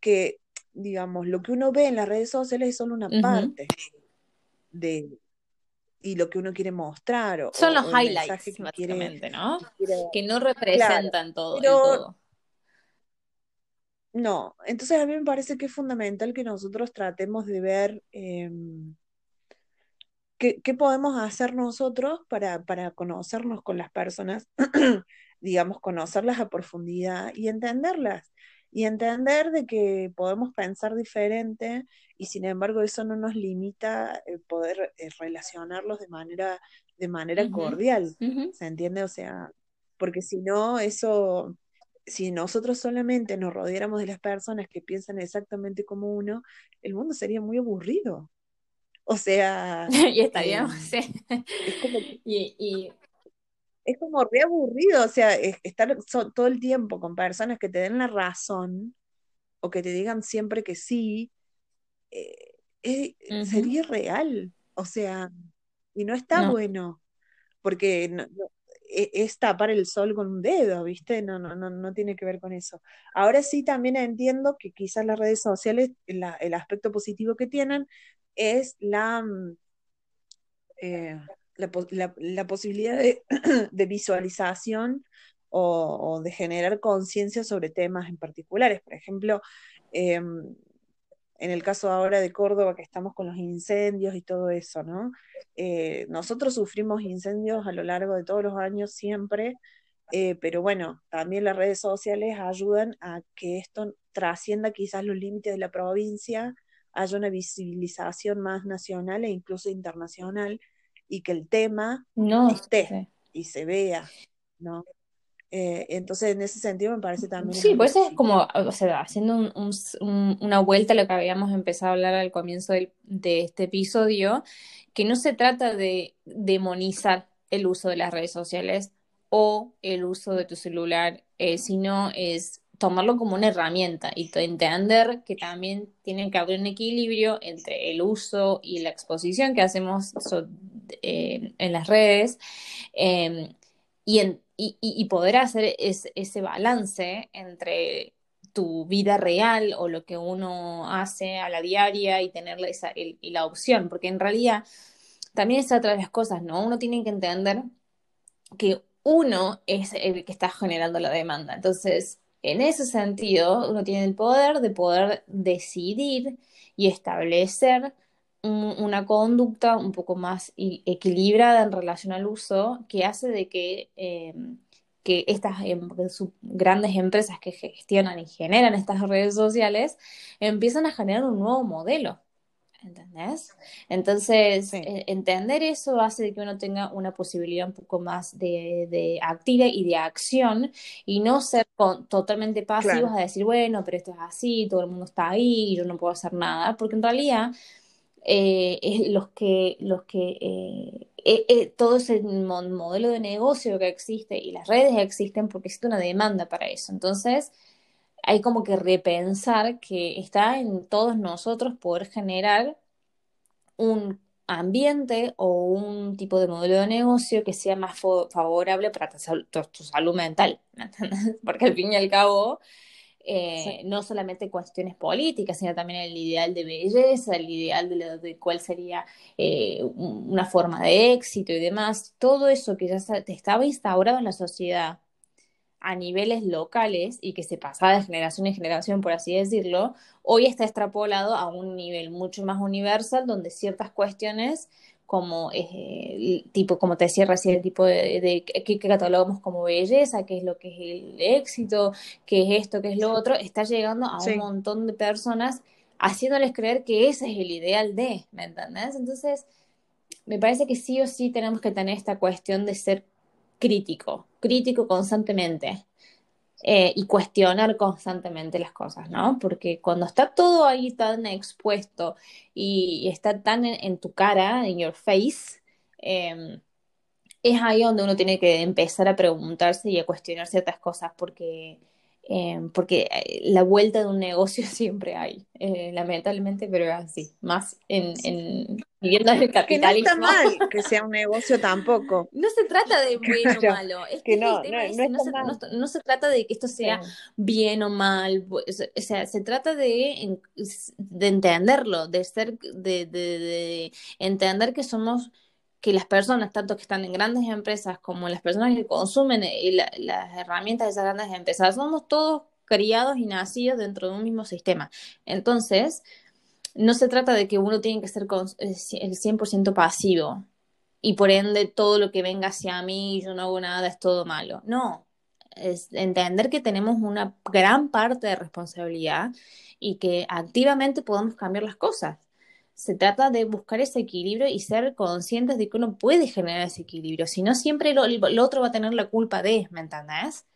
que, digamos, lo que uno ve en las redes sociales es solo una parte de, y lo que uno quiere mostrar o, Son los o highlights, que quiere, ¿no? que quiere dar. Que no Claro, representan todo el pero todo. No, entonces a mí me parece que es fundamental que nosotros tratemos de ver eh, qué, qué podemos hacer nosotros para, para conocernos con las personas, digamos, conocerlas a profundidad y entenderlas. Y entender de que podemos pensar diferente y sin embargo eso no nos limita el poder eh, relacionarlos de manera, de manera cordial. ¿se entiende? O sea, porque si no, eso, si nosotros solamente nos rodeáramos de las personas que piensan exactamente como uno, el mundo sería muy aburrido. O sea, Y eh, estaríamos, sí. es como, Y, y es como o sea, es- estar so- todo el tiempo con personas que te den la razón o que te digan siempre que sí, eh, eh, sería irreal, o sea, y no está No. bueno, porque no- no- es tapar el sol con un dedo, ¿viste? No, no, no, no tiene que ver con eso. Ahora sí también entiendo que quizás las redes sociales, el aspecto positivo que tienen es la, mm, eh, la, pos- la- la posibilidad de, visualización o, de generar conciencia sobre temas en particulares. Por ejemplo, eh, en el caso ahora de Córdoba, que estamos con los incendios y todo eso, ¿no? Eh, nosotros sufrimos incendios a lo largo de todos los años siempre, eh, pero bueno, también las redes sociales ayudan a que esto trascienda quizás los límites de la provincia, haya una visibilización más nacional e incluso internacional, y que el tema No, esté sí. y se vea, ¿no? Eh, entonces, en ese sentido, me parece también Sí, pues es como, o sea, haciendo un- un- un- una vuelta a lo que habíamos empezado a hablar al comienzo del- de este episodio, que no se trata de demonizar el uso de las redes sociales o el uso de tu celular, eh, sino es tomarlo como una herramienta y entender que también tiene que haber un equilibrio entre el uso y la exposición que hacemos so- eh, en las redes eh, y, en- y, y- y poder hacer es- ese balance entre tu vida real o lo que uno hace a la diaria y tener esa, el- y la opción, porque en realidad también es otra de las cosas, ¿no? Uno tiene que entender que uno es el que está generando la demanda. Entonces, en ese sentido, uno tiene el poder de poder decidir y establecer un- una conducta un poco más equilibrada en relación al uso que hace de que, eh, que estas em- grandes empresas que gestionan y generan estas redes sociales empiezan a generar un nuevo modelo. ¿Entendés? Entonces, Sí, eh, entender eso hace de que uno tenga una posibilidad un poco más de, de activa y de acción y no ser con- totalmente pasivos claro, a decir, bueno, pero esto es así, todo el mundo está ahí y yo no puedo hacer nada, porque en realidad eh, los que, los que eh, eh, eh, todo ese mo- modelo de negocio que existe y las redes existen porque existe una demanda para eso. Entonces, hay como que repensar que está en todos nosotros poder generar un ambiente o un tipo de modelo de negocio que sea más favorable para tu, tu- salud mental, ¿me entendés? Porque al fin y al cabo eh, no solamente cuestiones políticas, sino también el ideal de belleza, el ideal de, de cuál sería eh, una forma de éxito y demás, todo eso que ya estaba instaurado en la sociedad a niveles locales y que se pasaba de generación en generación, por así decirlo, hoy está extrapolado a un nivel mucho más universal donde ciertas cuestiones como eh, tipo, como te decía recién, el tipo de, de que, catalogamos como belleza, qué es lo que es el éxito, qué es esto, qué es lo otro, está llegando a un montón de personas haciéndoles creer que ese es el ideal de, ¿me entendés? Entonces, me parece que sí o sí tenemos que tener esta cuestión de ser crítico, crítico constantemente. Eh, y cuestionar constantemente las cosas, ¿no? Porque cuando está todo ahí tan expuesto y, está tan en, tu cara, en your face, em, es ahí donde uno tiene que empezar a preguntarse y a cuestionar ciertas cosas, porque Em, porque eh, la vuelta de un negocio siempre hay, eh, lamentablemente, pero así, más en, en viviendo el capitalismo. Que no está mal que sea un negocio tampoco. No se trata de bueno o malo, es que, no, no, se, trata de que esto sea bien o mal, o sea, se trata de, de entenderlo, de ser, de, de, de entender que somos que las personas, tanto que están en grandes empresas como las personas que consumen eh, las herramientas de esas grandes empresas, somos todos criados y nacidos dentro de un mismo sistema. Entonces, no se trata de que uno tiene que ser eh, el 100% pasivo y por ende todo lo que venga hacia mí y yo no hago nada es todo malo. No, es entender que tenemos una gran parte de responsabilidad y que activamente podemos cambiar las cosas se trata de buscar ese equilibrio y ser conscientes de que uno puede generar ese equilibrio. Si no, siempre el otro va a tener la culpa de, ¿me entendés?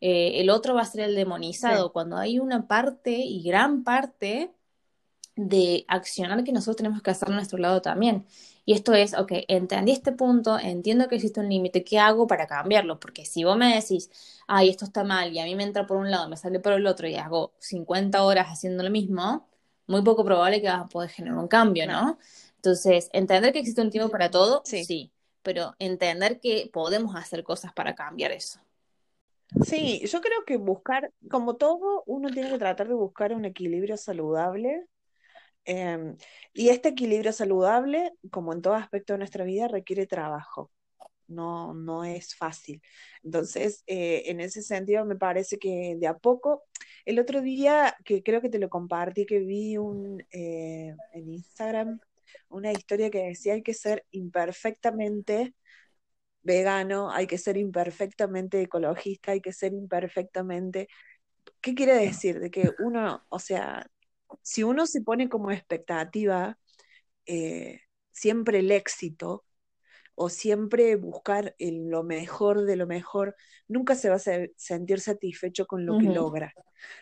Eh, el otro va a ser el demonizado. Cuando hay una parte y gran parte de accionar que nosotros tenemos que hacer a nuestro lado también. Y esto es, ok, entendí este punto, entiendo que existe un límite, ¿qué hago para cambiarlo? Porque si vos me decís, ay, esto está mal y a mí me entra por un lado, me sale por el otro y hago 50 horas haciendo lo mismo, muy poco probable que vas a poder generar un cambio, ¿no? Entonces, entender que existe un tiempo para todo, sí. pero entender que podemos hacer cosas para cambiar eso. Sí, yo creo que buscar, como todo, uno tiene que tratar de buscar un equilibrio saludable. Em, y este equilibrio saludable, como en todo aspecto de nuestra vida, requiere trabajo. No, no es fácil. Entonces, eh, en ese sentido, me parece que de a poco el otro día, que creo que te lo compartí, que vi un, eh, en Instagram una historia que decía hay que ser imperfectamente vegano, hay que ser imperfectamente ecologista, hay que ser imperfectamente... ¿Qué quiere decir? De que uno, o sea, si uno se pone como expectativa eh, siempre el éxito, o siempre buscar lo mejor de lo mejor, nunca se va a sentir satisfecho con lo que logra.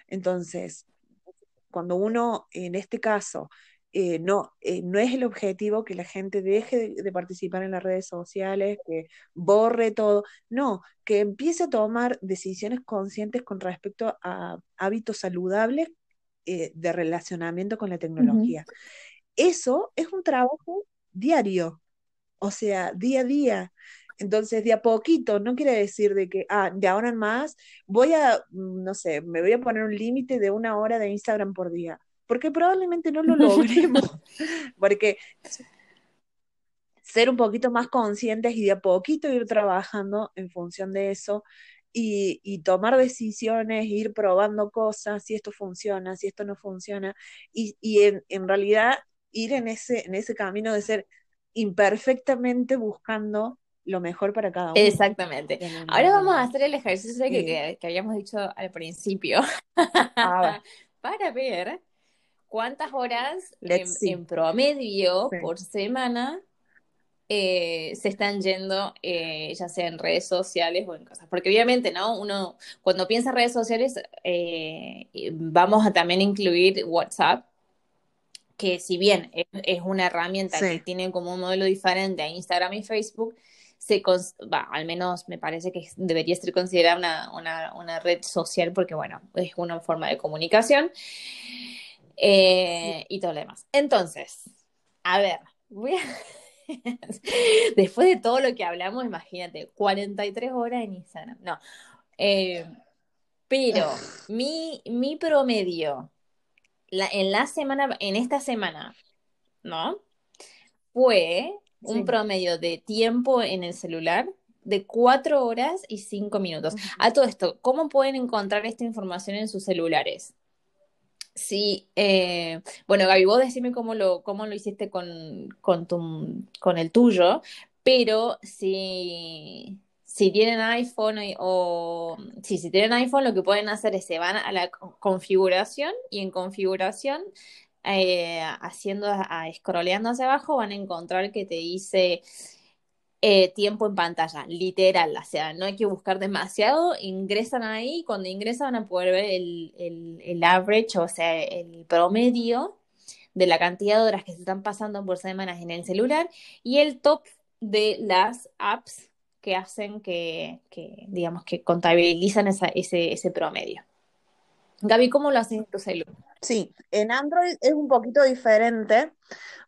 Entonces, cuando uno, en este caso, eh, no, eh, no es el objetivo que la gente deje de, participar en las redes sociales, que borre todo, no, que empiece a tomar decisiones conscientes con respecto a hábitos saludables eh, de relacionamiento con la tecnología. Eso es un trabajo diario, o sea, día a día. Entonces, de a poquito, no quiere decir de que, ah, de ahora en más, voy a, mm, no sé, me voy a poner un límite de una hora de Instagram por día, porque probablemente no lo logremos, porque ser un poquito más conscientes y de a poquito ir trabajando en función de eso y, tomar decisiones, ir probando cosas, si esto funciona, si esto no funciona, y, en, en realidad ir en ese, en ese camino de ser imperfectamente buscando lo mejor para cada uno. Exactamente. Ahora vamos a hacer el ejercicio que, habíamos dicho al principio. Ah, para ver cuántas horas en, promedio por semana eh, se están yendo, eh, ya sea en redes sociales o en cosas. Porque obviamente, ¿no? Uno, cuando piensa en redes sociales, eh, vamos a también incluir WhatsApp, que si bien es, una herramienta que tiene como un modelo diferente a Instagram y Facebook, se al menos me parece que debería ser considerada una, red social porque, bueno, es una forma de comunicación eh, y todo lo demás. Entonces, a ver, voy a... Después de todo lo que hablamos, imagínate, 43 horas en Instagram. No. Eh, Pero mi, mi promedio la, en la semana, en esta semana, ¿no? Fue un Sí. promedio de tiempo en el celular de 4 horas y 5 minutos. A todo esto, ¿cómo pueden encontrar esta información en sus celulares? Sí, eh, bueno, Gaby, vos decime cómo lo, cómo lo hiciste con, con tu, con el tuyo, pero si, si tienen iPhone o si tienen iPhone, lo que pueden hacer es se van a la co- configuración y en configuración, eh, haciendo, a, scrolleando hacia abajo, van a encontrar que te dice eh, tiempo en pantalla, literal, o sea, no hay que buscar demasiado, ingresan ahí, y cuando ingresan van a poder ver el, el, el average, o sea, el promedio de la cantidad de horas que se están pasando por semanas en el celular y el top de las apps que hacen que, que digamos, que contabilizan ese, ese promedio. Gaby, ¿cómo lo haces en tu celular? Sí, en Android es un poquito diferente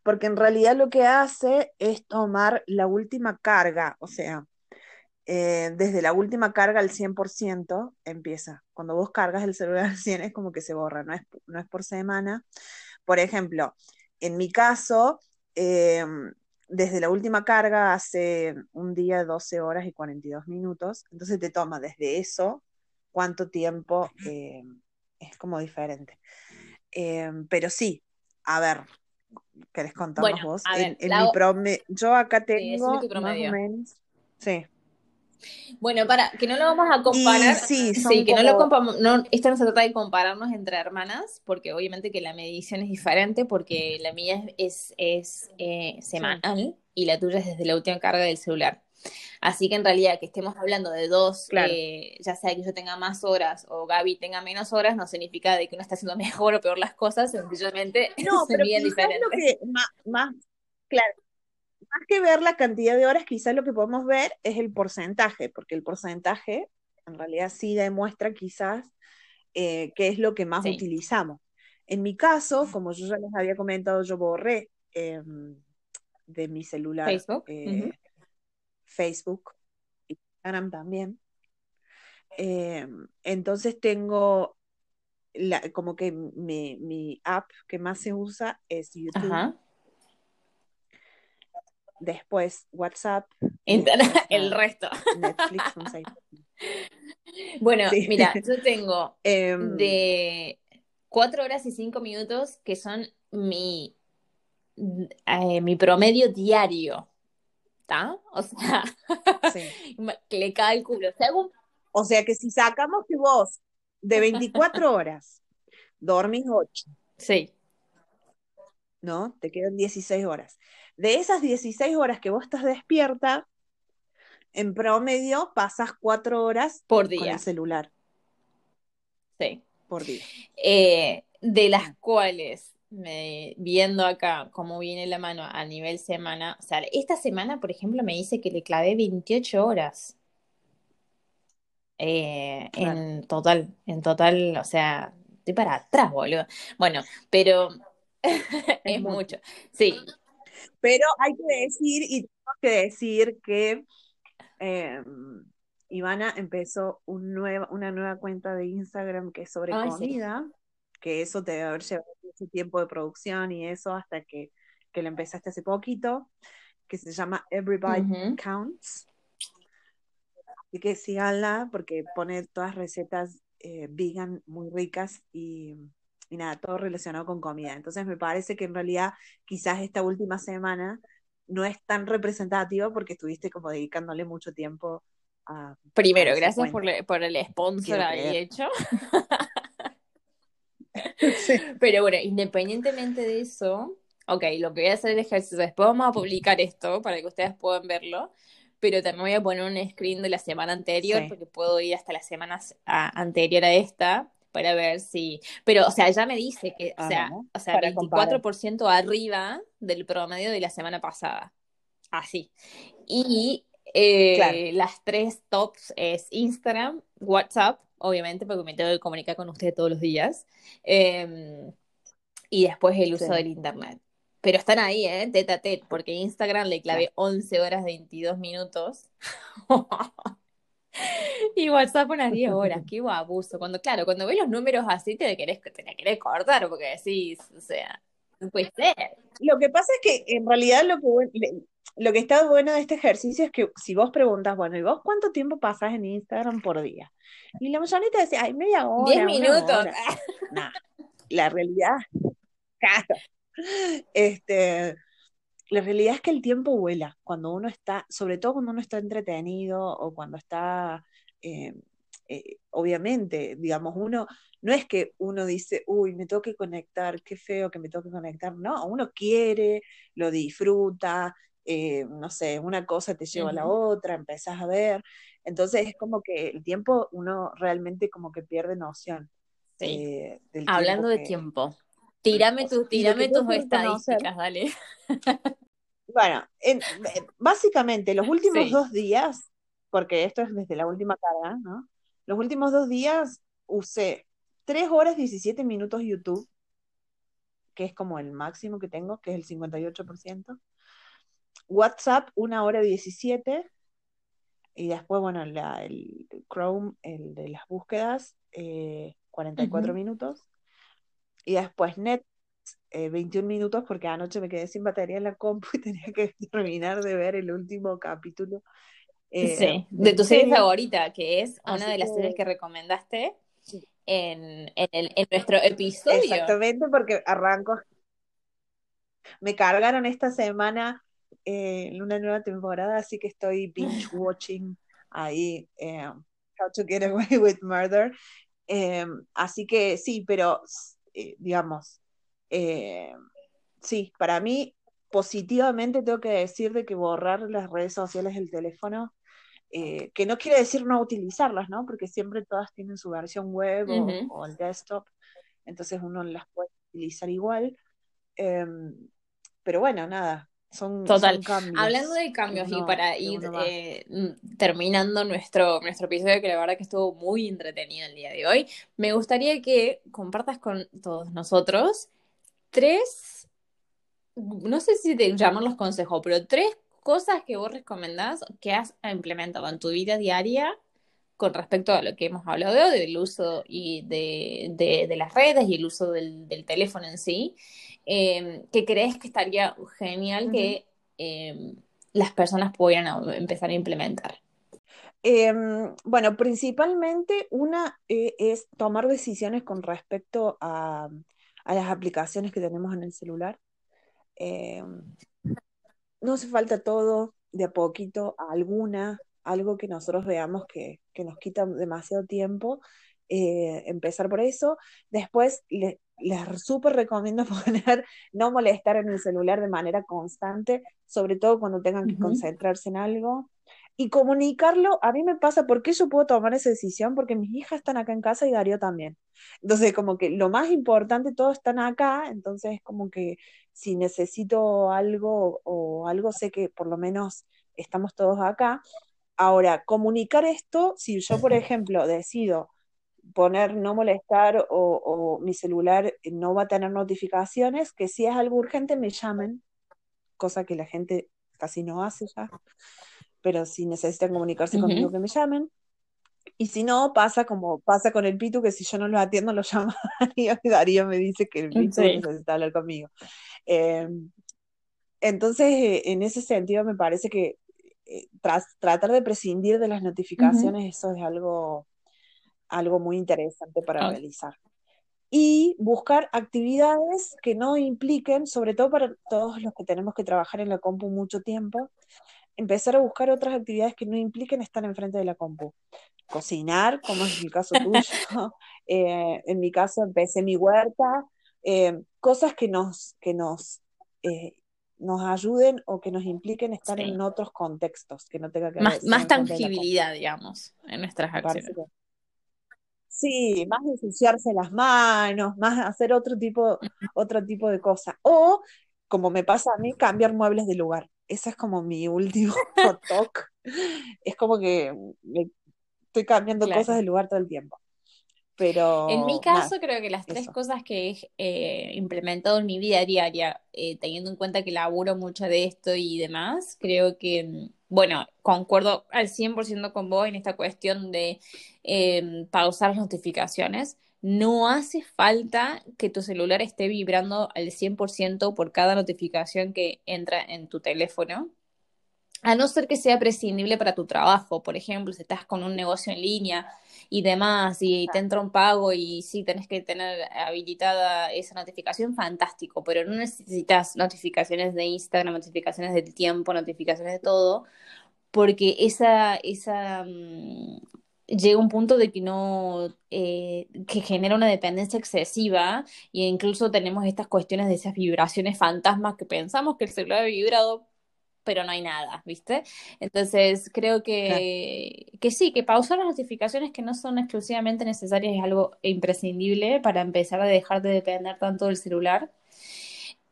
porque en realidad lo que hace es tomar la última carga, o sea, eh, desde la última carga al 100% empieza. Cuando vos cargas el celular al 100 es como que se borra, no es, no es por semana. Por ejemplo, en mi caso, eh, desde la última carga hace un día 12 horas y 42 minutos, entonces te toma desde eso cuánto tiempo eh, es como diferente. Eh, pero sí, a ver, ¿querés contarnos Bueno, vos? a En, ver, en la- mi prome- yo acá Sí, tengo tu más promedio. o menos, sí. Bueno, para, que no lo vamos a comparar. Y sí, Sí, que no lo como- compa- no, esto no se trata de compararnos entre hermanas, porque obviamente que la medición es diferente, porque la mía es, es, eh, semanal y la tuya es desde la última carga del celular. Así que en realidad que estemos hablando de dos, Claro. eh, ya sea que yo tenga más horas o Gaby tenga menos horas, no significa de que uno está haciendo mejor o peor las cosas, sencillamente No, se pero miden quizás lo diferente. que más, más, claro, más que ver la cantidad de horas, quizás lo que podemos ver es el porcentaje, porque el porcentaje en realidad sí demuestra quizás eh, qué es lo que más Sí. utilizamos. En mi caso, como yo ya les había comentado, yo borré eh, de mi celular Facebook, eh. Facebook, Instagram también. Eh, entonces tengo la- como que mi, mi app que más se usa es YouTube, Ajá. Después WhatsApp Entra- después el resto. Netflix. Bueno, Sí. mira, yo tengo Em, de 4 horas y 5 minutos que son mi, eh, mi promedio diario, ¿está? O sea, sí. le cálculo. O sea, hago un- O sea que si sacamos que vos de 24 horas dormís 8, Sí, ¿no? Te quedan 16 horas. De esas 16 horas que vos estás despierta, en promedio pasas 4 horas por con día. el celular Sí. por día. Eh, de las cuales, me- viendo acá cómo viene la mano a nivel semana, o sea, esta semana, por ejemplo, me dice que le clavé 28 horas. Eh, Claro. en total, en total, o sea, estoy para atrás, boludo. Bueno, pero es mucho. mucho. Sí, Pero hay que decir, y tengo que decir que eh, Ivana empezó un nueva, una nueva cuenta de Instagram que es sobre Ay, sí. comida, que eso te debe haber llevado mucho tiempo de producción y eso hasta que, que lo empezaste hace poquito, que se llama Everybody. Counts. Así que síganla porque pone todas recetas eh, vegan muy ricas y, y nada, todo relacionado con comida. Entonces me parece que en realidad quizás esta última semana no es tan representativa porque estuviste como dedicándole mucho tiempo a, Primero, gracias por, le- por el sponsor ahí hecho. Sí. Pero bueno, independientemente de eso, ok, lo que voy a hacer el ejercicio, después vamos a publicar esto para que ustedes puedan verlo, pero también voy a poner un screen de la semana anterior Sí. porque puedo ir hasta la semana a- anterior a esta para ver si... Pero, o sea, ya me dice que, o sea, o sea, para comparar. 24% arriba del promedio de la semana pasada. Así. Y eh, Claro. las tres tops es Instagram, WhatsApp, obviamente, porque me tengo que comunicar con ustedes todos los días. eh, y después el uso Sí. del internet. Pero están ahí, ¿eh? Tete a tete, porque Instagram le clavé Claro. 11 horas 22 minutos. Y WhatsApp unas 10 horas, qué abuso. Cuando, claro, cuando ves los números así te querés, te la querés cortar porque decís, o sea, no puede ser. Lo que pasa es que en realidad lo que, lo que está bueno de este ejercicio es que si vos preguntas, bueno, ¿y vos cuánto tiempo pasás en Instagram por día? Y la mayoría te decía, ay, media hora. 10 minutos. Nah, la realidad, claro. Este, la realidad es que el tiempo vuela cuando uno está, sobre todo cuando uno está entretenido o cuando está, eh, eh, obviamente, digamos, uno, no es que uno dice, uy, me tengo que conectar, qué feo que me tengo que conectar, no, uno quiere, lo disfruta, eh, no sé, una cosa te lleva a la otra, empezás a ver, entonces es como que el tiempo uno realmente como que pierde noción. Sí. Hablando de tiempo, tírame, tu, tírame tus estadísticas, dale. Bueno, básicamente los últimos dos días, porque esto es desde la última carga, ¿no? Los últimos dos días usé 3 horas 17 minutos YouTube, que es como el máximo que tengo, que es el 58%. WhatsApp, 1 hora 17. Y después, bueno, el Chrome, el de las búsquedas, 44 eh, minutos. Y después Net, 21 eh, minutos porque anoche me quedé sin batería en la compu y tenía que terminar de ver el último capítulo. Eh, sí, de, tu serie, favorita, que es una de las series que recomendaste en, en, nuestro episodio. Exactamente, porque arranco. Me cargaron esta semana eh, una nueva temporada, así que estoy binge watching ahí How to Get Away with Murder. así que sí, pero digamos, eh, sí, para mí positivamente tengo que decir de que borrar las redes sociales del teléfono, eh, que no quiere decir no utilizarlas, ¿no? Porque siempre todas tienen su versión web o, el desktop, entonces uno las puede utilizar igual. Em, pero bueno, nada, son, Total. Hablando de cambios y para ir eh, terminando nuestro, nuestro episodio, que la verdad que estuvo muy entretenido el día de hoy, me gustaría que compartas con todos nosotros tres, no sé si te llaman los consejos, pero tres cosas que vos recomendás que has implementado en tu vida diaria con respecto a lo que hemos hablado del uso y de, las redes y el uso del, teléfono en sí, em, que crees que estaría genial que em, las personas pudieran empezar a implementar. Em, bueno, principalmente una eh, es tomar decisiones con respecto a, a las aplicaciones que tenemos en el celular. Eh, no hace falta todo de a poquito, alguna, algo que nosotros veamos que, nos quita demasiado tiempo, eh, empezar por eso. Después les súper recomiendo poner no molestar en el celular de manera constante, sobre todo cuando tengan que concentrarse en algo y comunicarlo, a mí me pasa, ¿por qué yo puedo tomar esa decisión? Porque mis hijas están acá en casa y Darío también. Entonces, como que lo más importante, todos están acá, entonces como que si necesito algo o algo, sé que por lo menos estamos todos acá. Ahora, comunicar esto, si yo, por ejemplo, decido poner no molestar o, o mi celular no va a tener notificaciones, que si es algo urgente me llamen, cosa que la gente casi no hace ya pero si necesitan comunicarse conmigo que me llamen. Y si no, pasa como pasa con el Pitu, que si yo no lo atiendo, lo llama Darío y Darío me dice que el Pitu necesita hablar conmigo. Em, entonces, eh, en ese sentido, me parece que eh, tratar de prescindir de las notificaciones, eso es algo, algo muy interesante para realizar. Y buscar actividades que no impliquen, sobre todo para todos los que tenemos que trabajar en la compu mucho tiempo, empezar a buscar otras actividades que no impliquen estar enfrente de la compu. Cocinar, como es el caso tuyo. Eh, en mi caso empecé mi huerta. Eh, cosas que nos, que nos, eh, nos ayuden o que nos impliquen estar en otros contextos, que no tenga que Más, más tangibilidad, digamos, en nuestras acciones. Sí, más ensuciarse las manos, más hacer otro tipo, otro tipo de cosas. O, como me pasa a mí, cambiar muebles de lugar esa es como mi último talk. Es como que estoy cambiando cosas de lugar todo el tiempo. Pero. En mi caso, creo que las tres cosas que he eh, implementado en mi vida diaria, eh, teniendo en cuenta que laburo mucho de esto y demás, creo que mm, bueno, concuerdo al 100% con vos en esta cuestión de em, pausar las notificaciones. No hace falta que tu celular esté vibrando al 100% por cada notificación que entra en tu teléfono a no ser que sea prescindible para tu trabajo. Por ejemplo, si estás con un negocio en línea y demás, y te entra un pago y sí tenés que tener habilitada esa notificación, fantástico, pero no necesitas notificaciones de Instagram, notificaciones del tiempo, notificaciones de todo, porque esa, esa mm, llega un punto de que no, eh, que genera una dependencia excesiva e incluso tenemos estas cuestiones de esas vibraciones fantasmas que pensamos que el celular ha vibrado, pero no hay nada, ¿viste? Entonces, creo que, que sí, que pausar las notificaciones que no son exclusivamente necesarias es algo imprescindible para empezar a dejar de depender tanto del celular.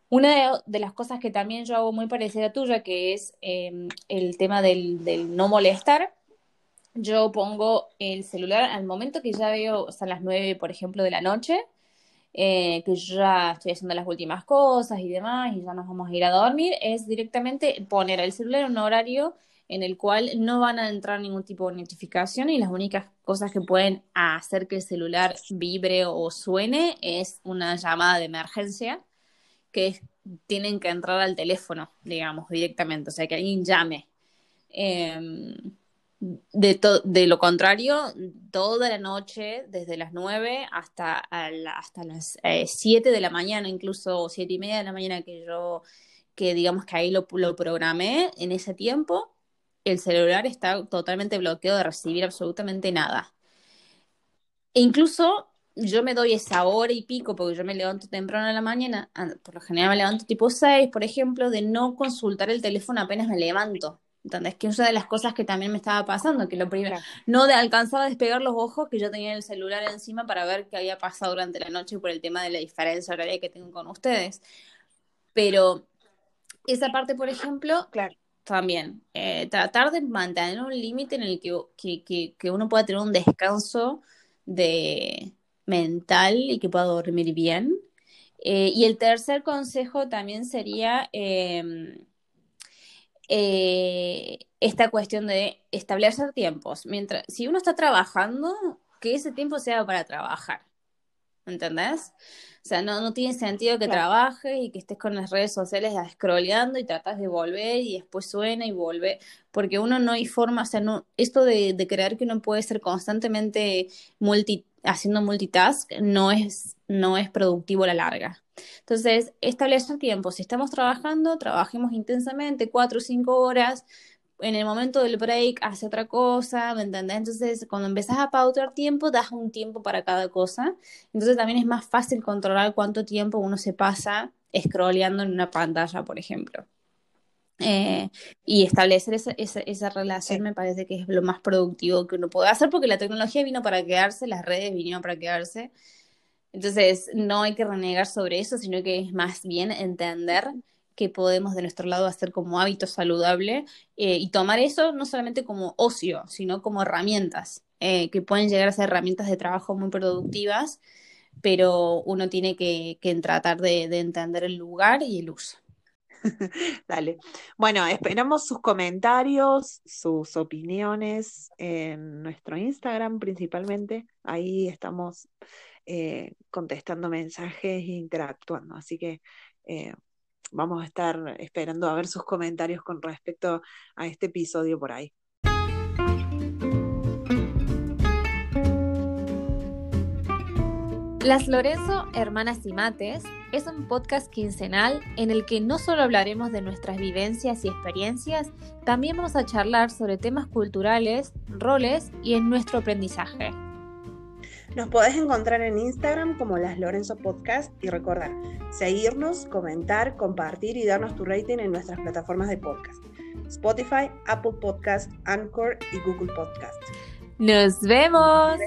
Una de, las cosas que también yo hago muy parecida a tuya, que es em, el tema del, del no molestar, yo pongo el celular al momento que ya veo, o sea, las nueve, por ejemplo, de la noche, eh, que yo ya estoy haciendo las últimas cosas y demás, y ya nos vamos a ir a dormir, es directamente poner el celular en un horario en el cual no van a entrar ningún tipo de notificación y las únicas cosas que pueden hacer que el celular vibre o suene es una llamada de emergencia que tienen que entrar al teléfono, digamos, directamente, o sea, que alguien llame. Em, de, de lo contrario, toda la noche, desde las 9 hasta, hasta las 7 eh, de la mañana, incluso 7 y media de la mañana que yo, que digamos que ahí lo, lo programé en ese tiempo, el celular está totalmente bloqueado de recibir absolutamente nada. E incluso yo me doy esa hora y pico, porque yo me levanto temprano en la mañana, por lo general me levanto tipo 6, por ejemplo, de no consultar el teléfono apenas me levanto. ¿Entendés? Que una de las cosas que también me estaba pasando, que lo primero, no de alcanzaba a despegar los ojos, que yo tenía el celular encima para ver qué había pasado durante la noche por el tema de la diferencia horaria que tengo con ustedes. Pero esa parte, por ejemplo, claro. también, eh, tratar de mantener un límite en el que, que, que, uno pueda tener un descanso de mental y que pueda dormir bien. Eh, y el tercer consejo también sería... Eh, eh, esta cuestión de establecer tiempos. Mientras, si uno está trabajando, que ese tiempo sea para trabajar. ¿Entendés? O sea, no, no tiene sentido que trabajes y que estés con las redes sociales scrolleando y tratas de volver y después suena y vuelve, porque uno no hay forma, o sea, no, esto de, de creer que uno puede ser constantemente multi, haciendo multitask no es, no es productivo a la larga. Entonces, establecer tiempo. Si estamos trabajando, trabajemos intensamente, cuatro o cinco horas. En el momento del break, hace otra cosa, ¿me entendés? Entonces, cuando empezás a pautar tiempo, das un tiempo para cada cosa. Entonces, también es más fácil controlar cuánto tiempo uno se pasa scrolleando en una pantalla, por ejemplo. Eh, y establecer esa, esa, esa relación me parece que es lo más productivo que uno puede hacer porque la tecnología vino para quedarse, las redes vinieron para quedarse entonces, no hay que renegar sobre eso, sino que es más bien entender que podemos de nuestro lado hacer como hábito saludable eh, y tomar eso no solamente como ocio, sino como herramientas, eh, que pueden llegar a ser herramientas de trabajo muy productivas, pero uno tiene que, tratar de, entender el lugar y el uso. Dale. Bueno, esperamos sus comentarios, sus opiniones en nuestro Instagram principalmente. Ahí estamos eh, contestando mensajes e interactuando. Así que eh, vamos a estar esperando a ver sus comentarios con respecto a este episodio por ahí. Las Lorenzo Hermanas y Mates es un podcast quincenal en el que no solo hablaremos de nuestras vivencias y experiencias, también vamos a charlar sobre temas culturales, roles y en nuestro aprendizaje. Nos podés encontrar en Instagram como Las Lorenzo Podcast y recordar, seguirnos, comentar, compartir y darnos tu rating en nuestras plataformas de podcast. Spotify, Apple Podcast, Anchor y Google Podcast. Nos vemos.